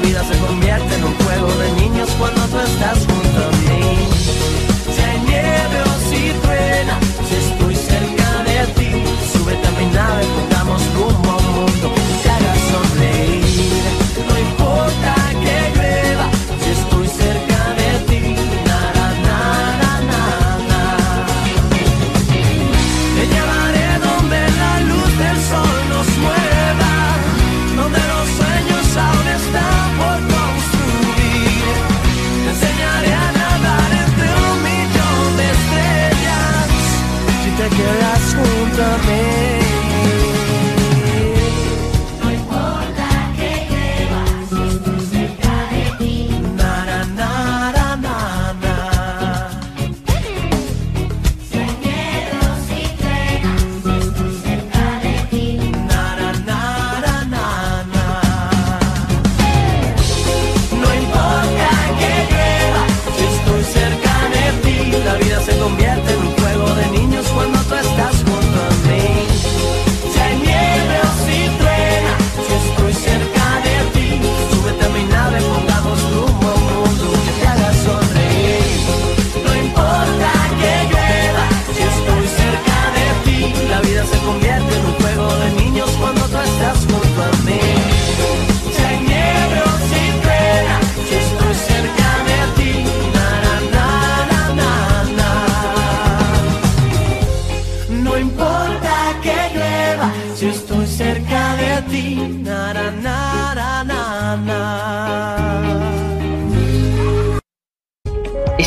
Speaker 26: la vida se convierte en un juego de niños cuando tú estás junto a mí. Si hay nieve o si truena, si estoy cerca de ti, súbete a mi nave, pongamos rumbo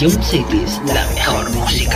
Speaker 27: Ion Cities, la mejor música.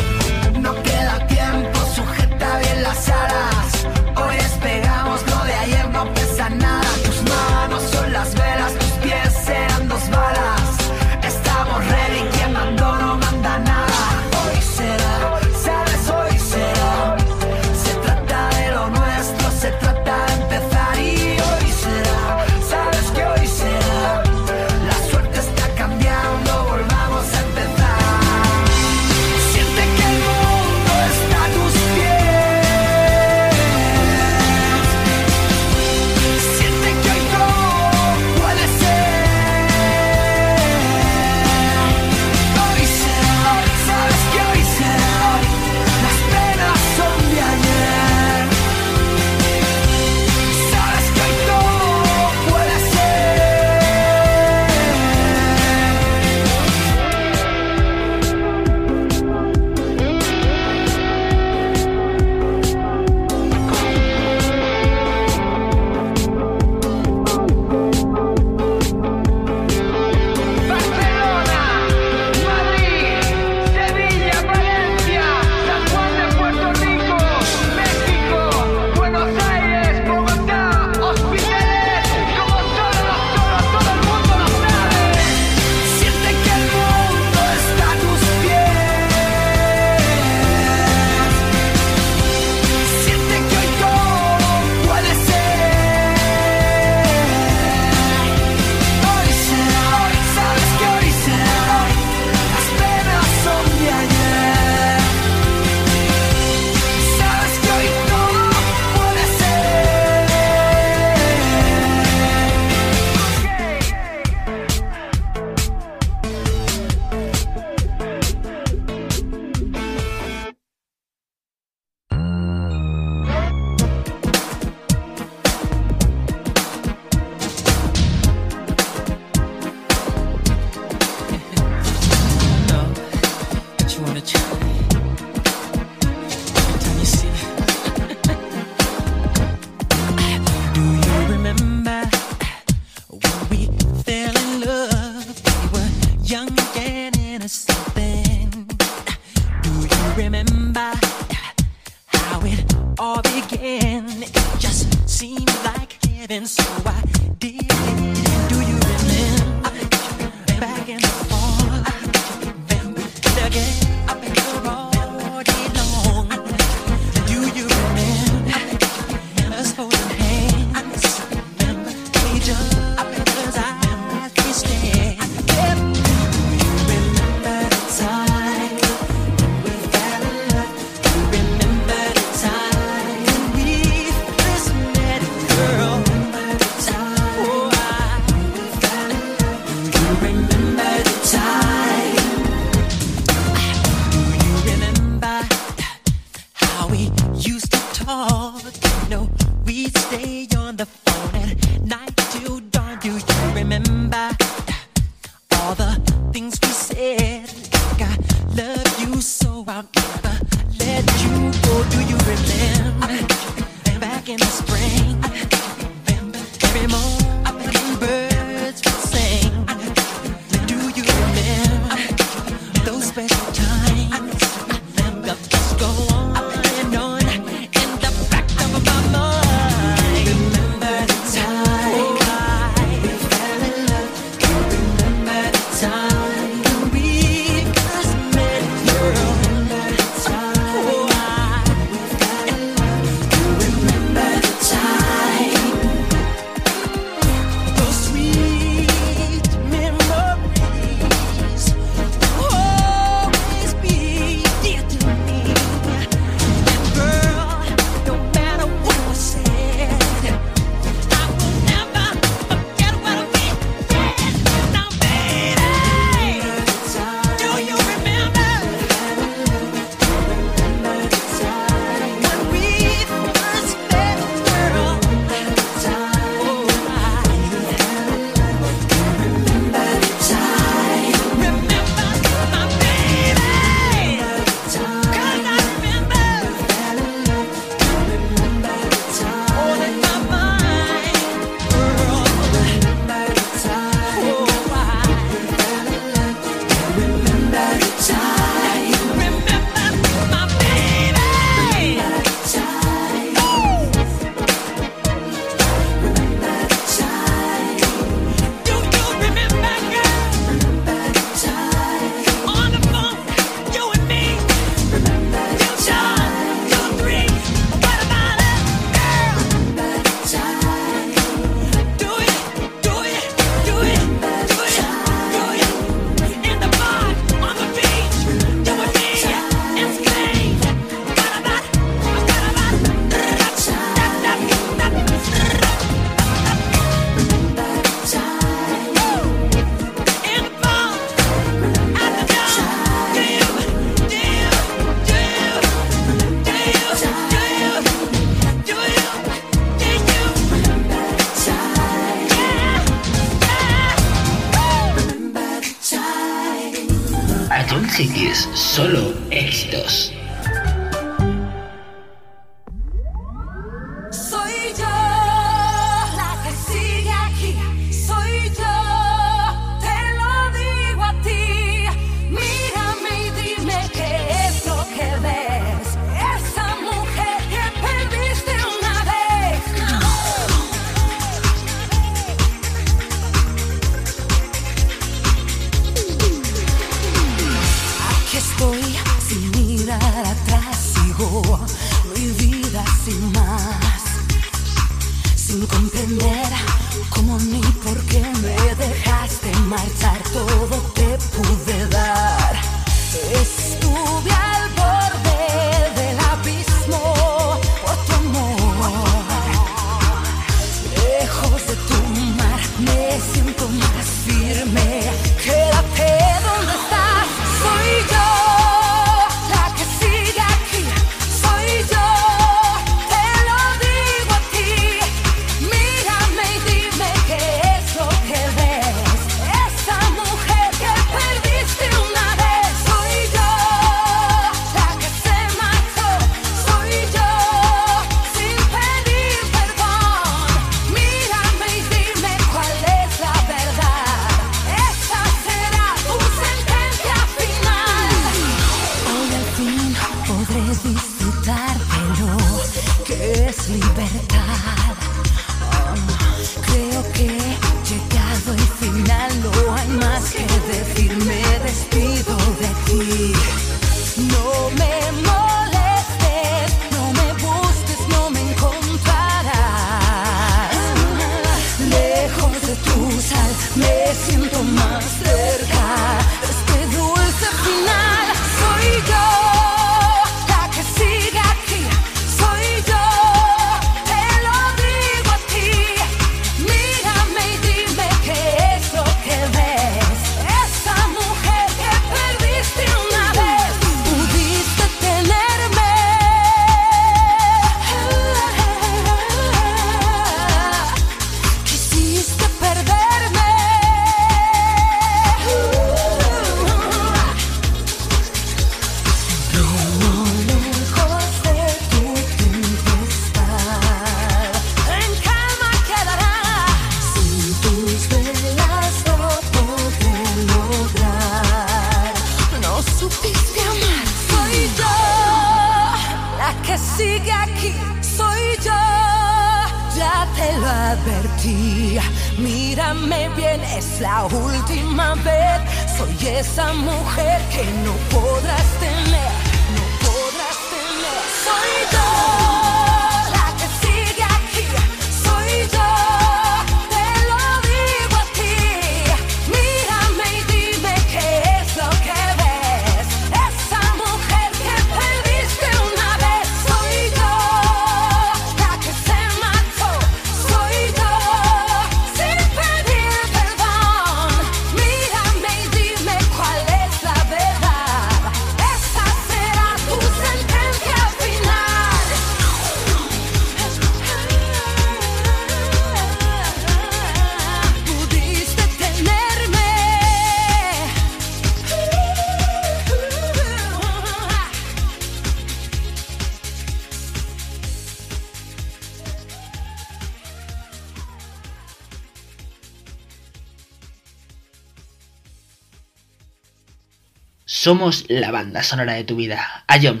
Speaker 9: Somos la banda sonora de tu vida. A Jump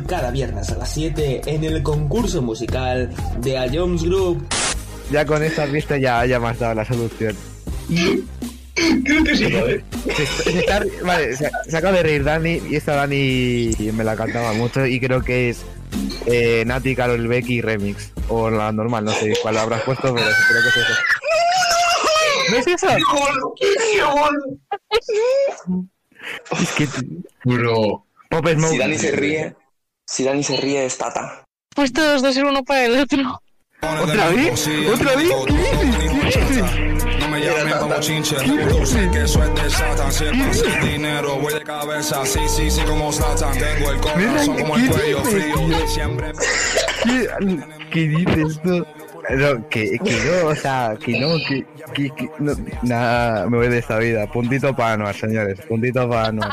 Speaker 1: Cada viernes a las 7 en el concurso musical de A Jones Group.
Speaker 5: Ya con esta pista ya, ya me has dado la solución.
Speaker 28: Creo que sí, ¿eh?
Speaker 5: Se, vale, se, acaba de reír Dani y esta Dani me la cantaba mucho y creo que es eh, Nati, Carol Becky Remix. O la normal, no sé cuál habrás puesto, pero creo que es eso. ¿No es eso? ¡Qué Es que...
Speaker 28: Bro.
Speaker 5: Pop Smoke.
Speaker 19: Si Dani se ríe si Dani se ríe es Tata.
Speaker 20: Pues todos dos ser uno para el otro.
Speaker 5: ¿Otra vez? ¿Otra vez? ¿Qué dices? ¿Qué dices?
Speaker 29: No me llamen como chinche, sé que es de Satan. Si es para hacer dinero, voy de cabeza. Sí, sí, sí, como Satan. Tengo el corazón como el cuello frío. Siempre.
Speaker 5: ¿Qué, qué dices tú? No, que, que no, o sea, que no, que, que, que no, nada, me voy de esta vida. Puntito para Anuar, señores, puntito para Anuar.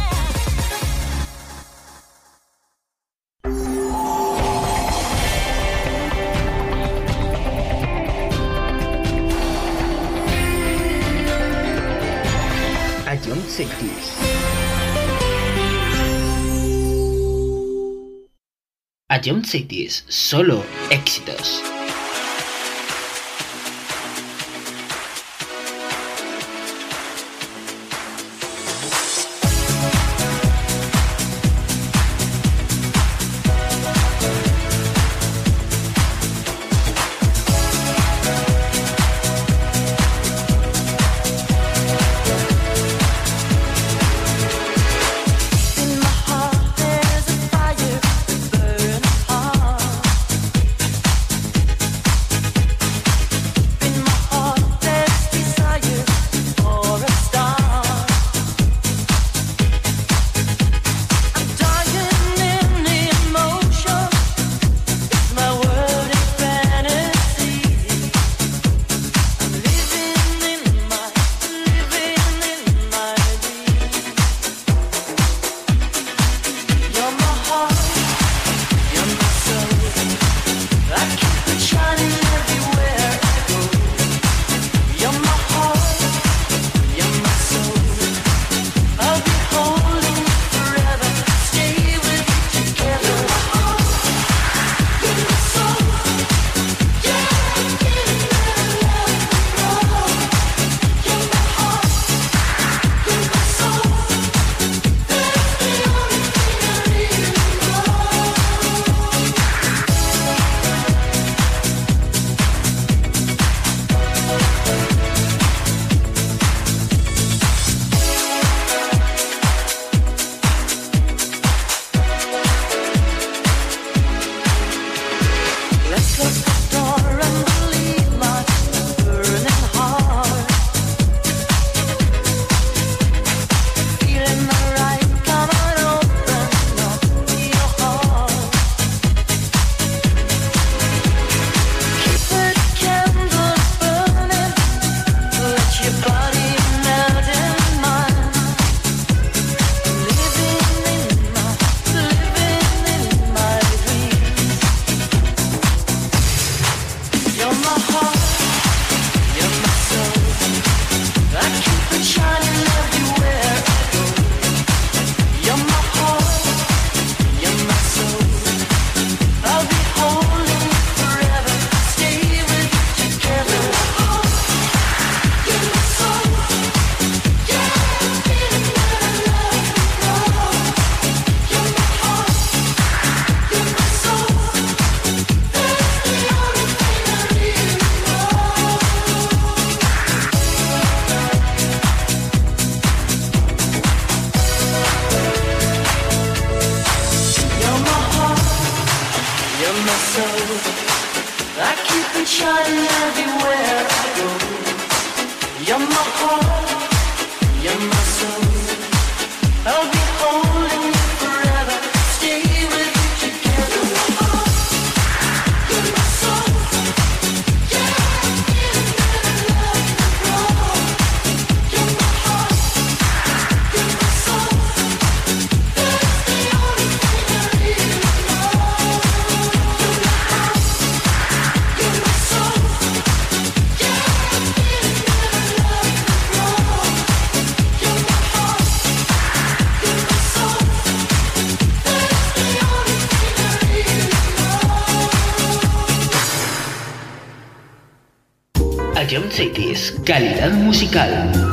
Speaker 9: Cities. Ion Cities, solo éxitos.
Speaker 23: Musical.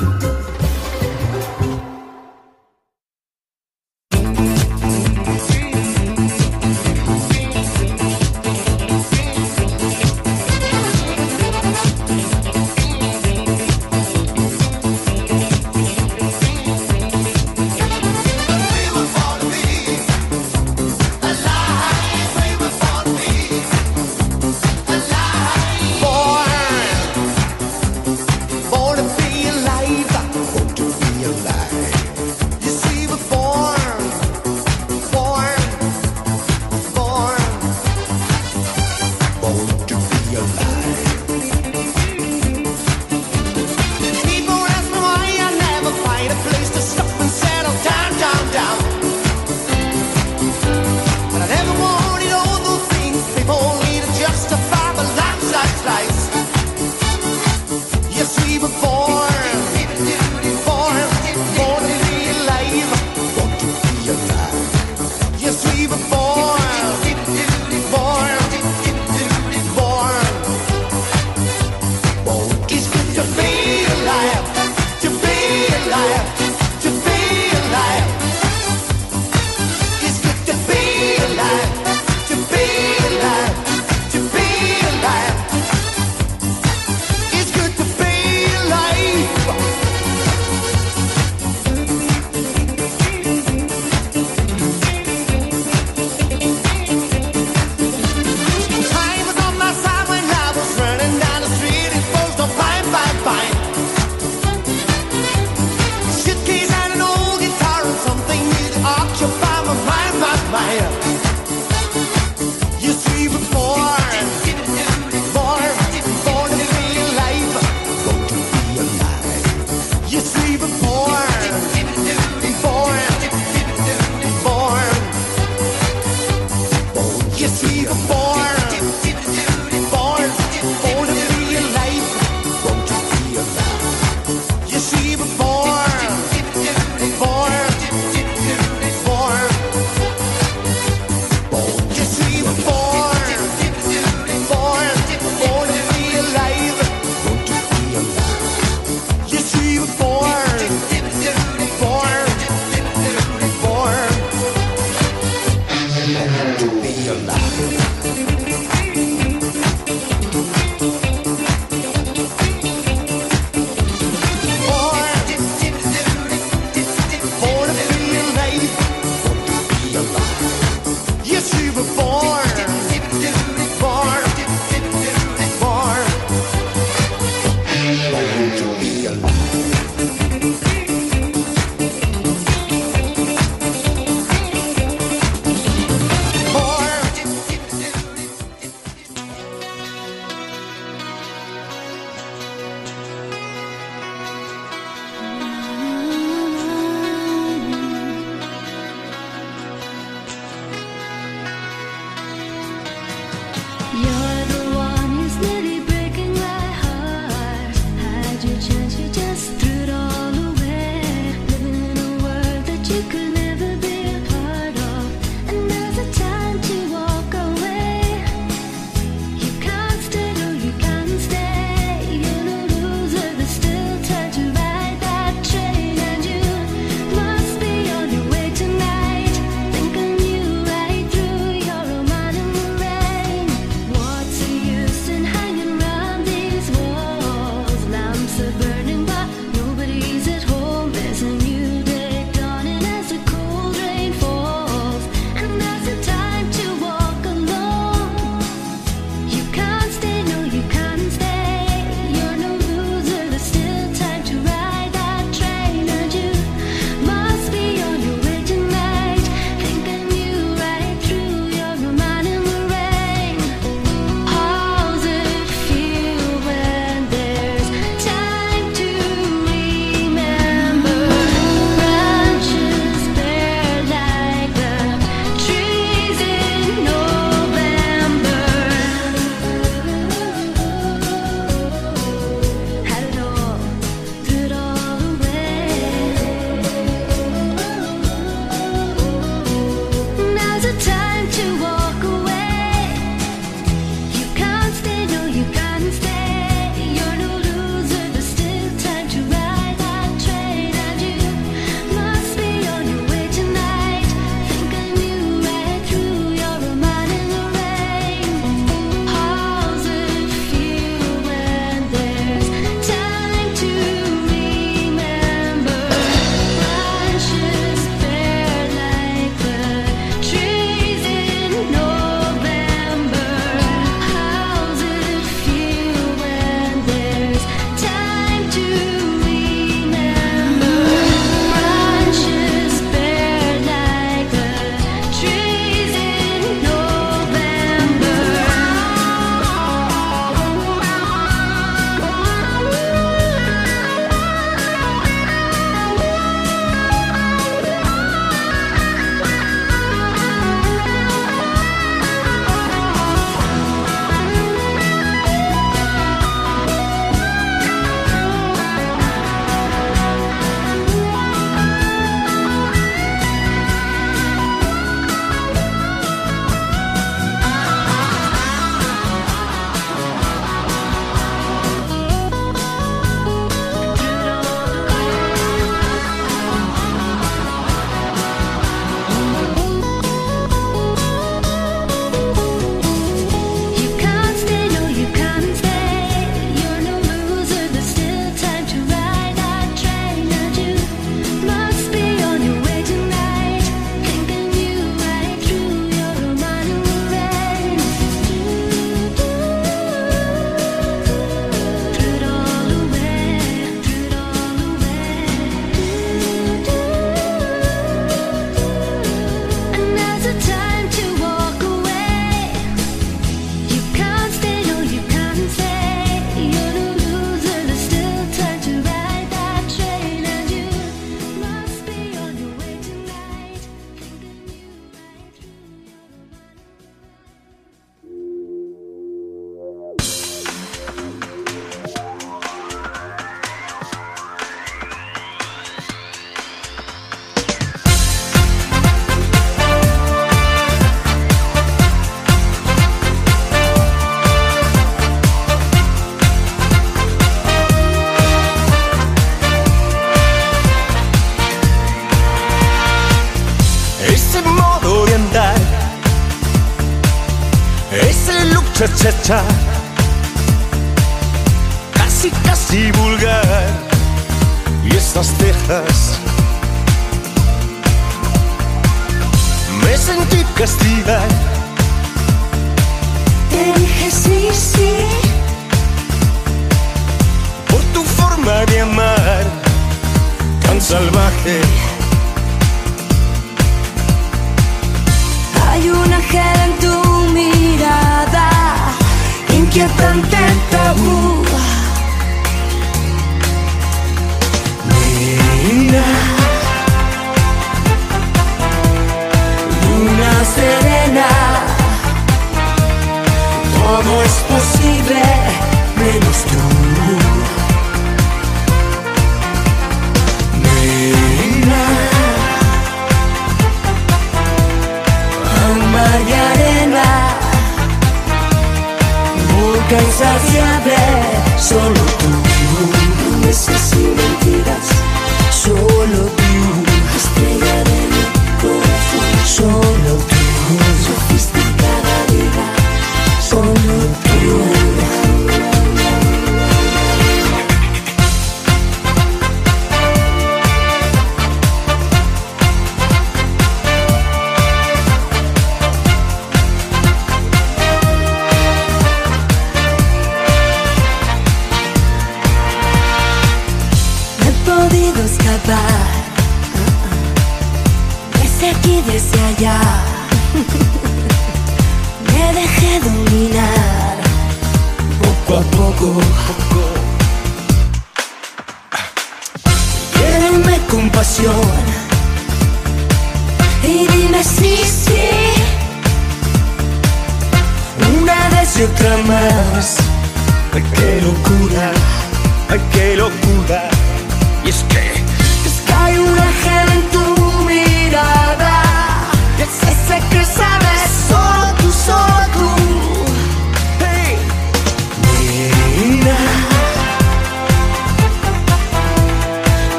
Speaker 30: chest time.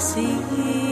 Speaker 9: see.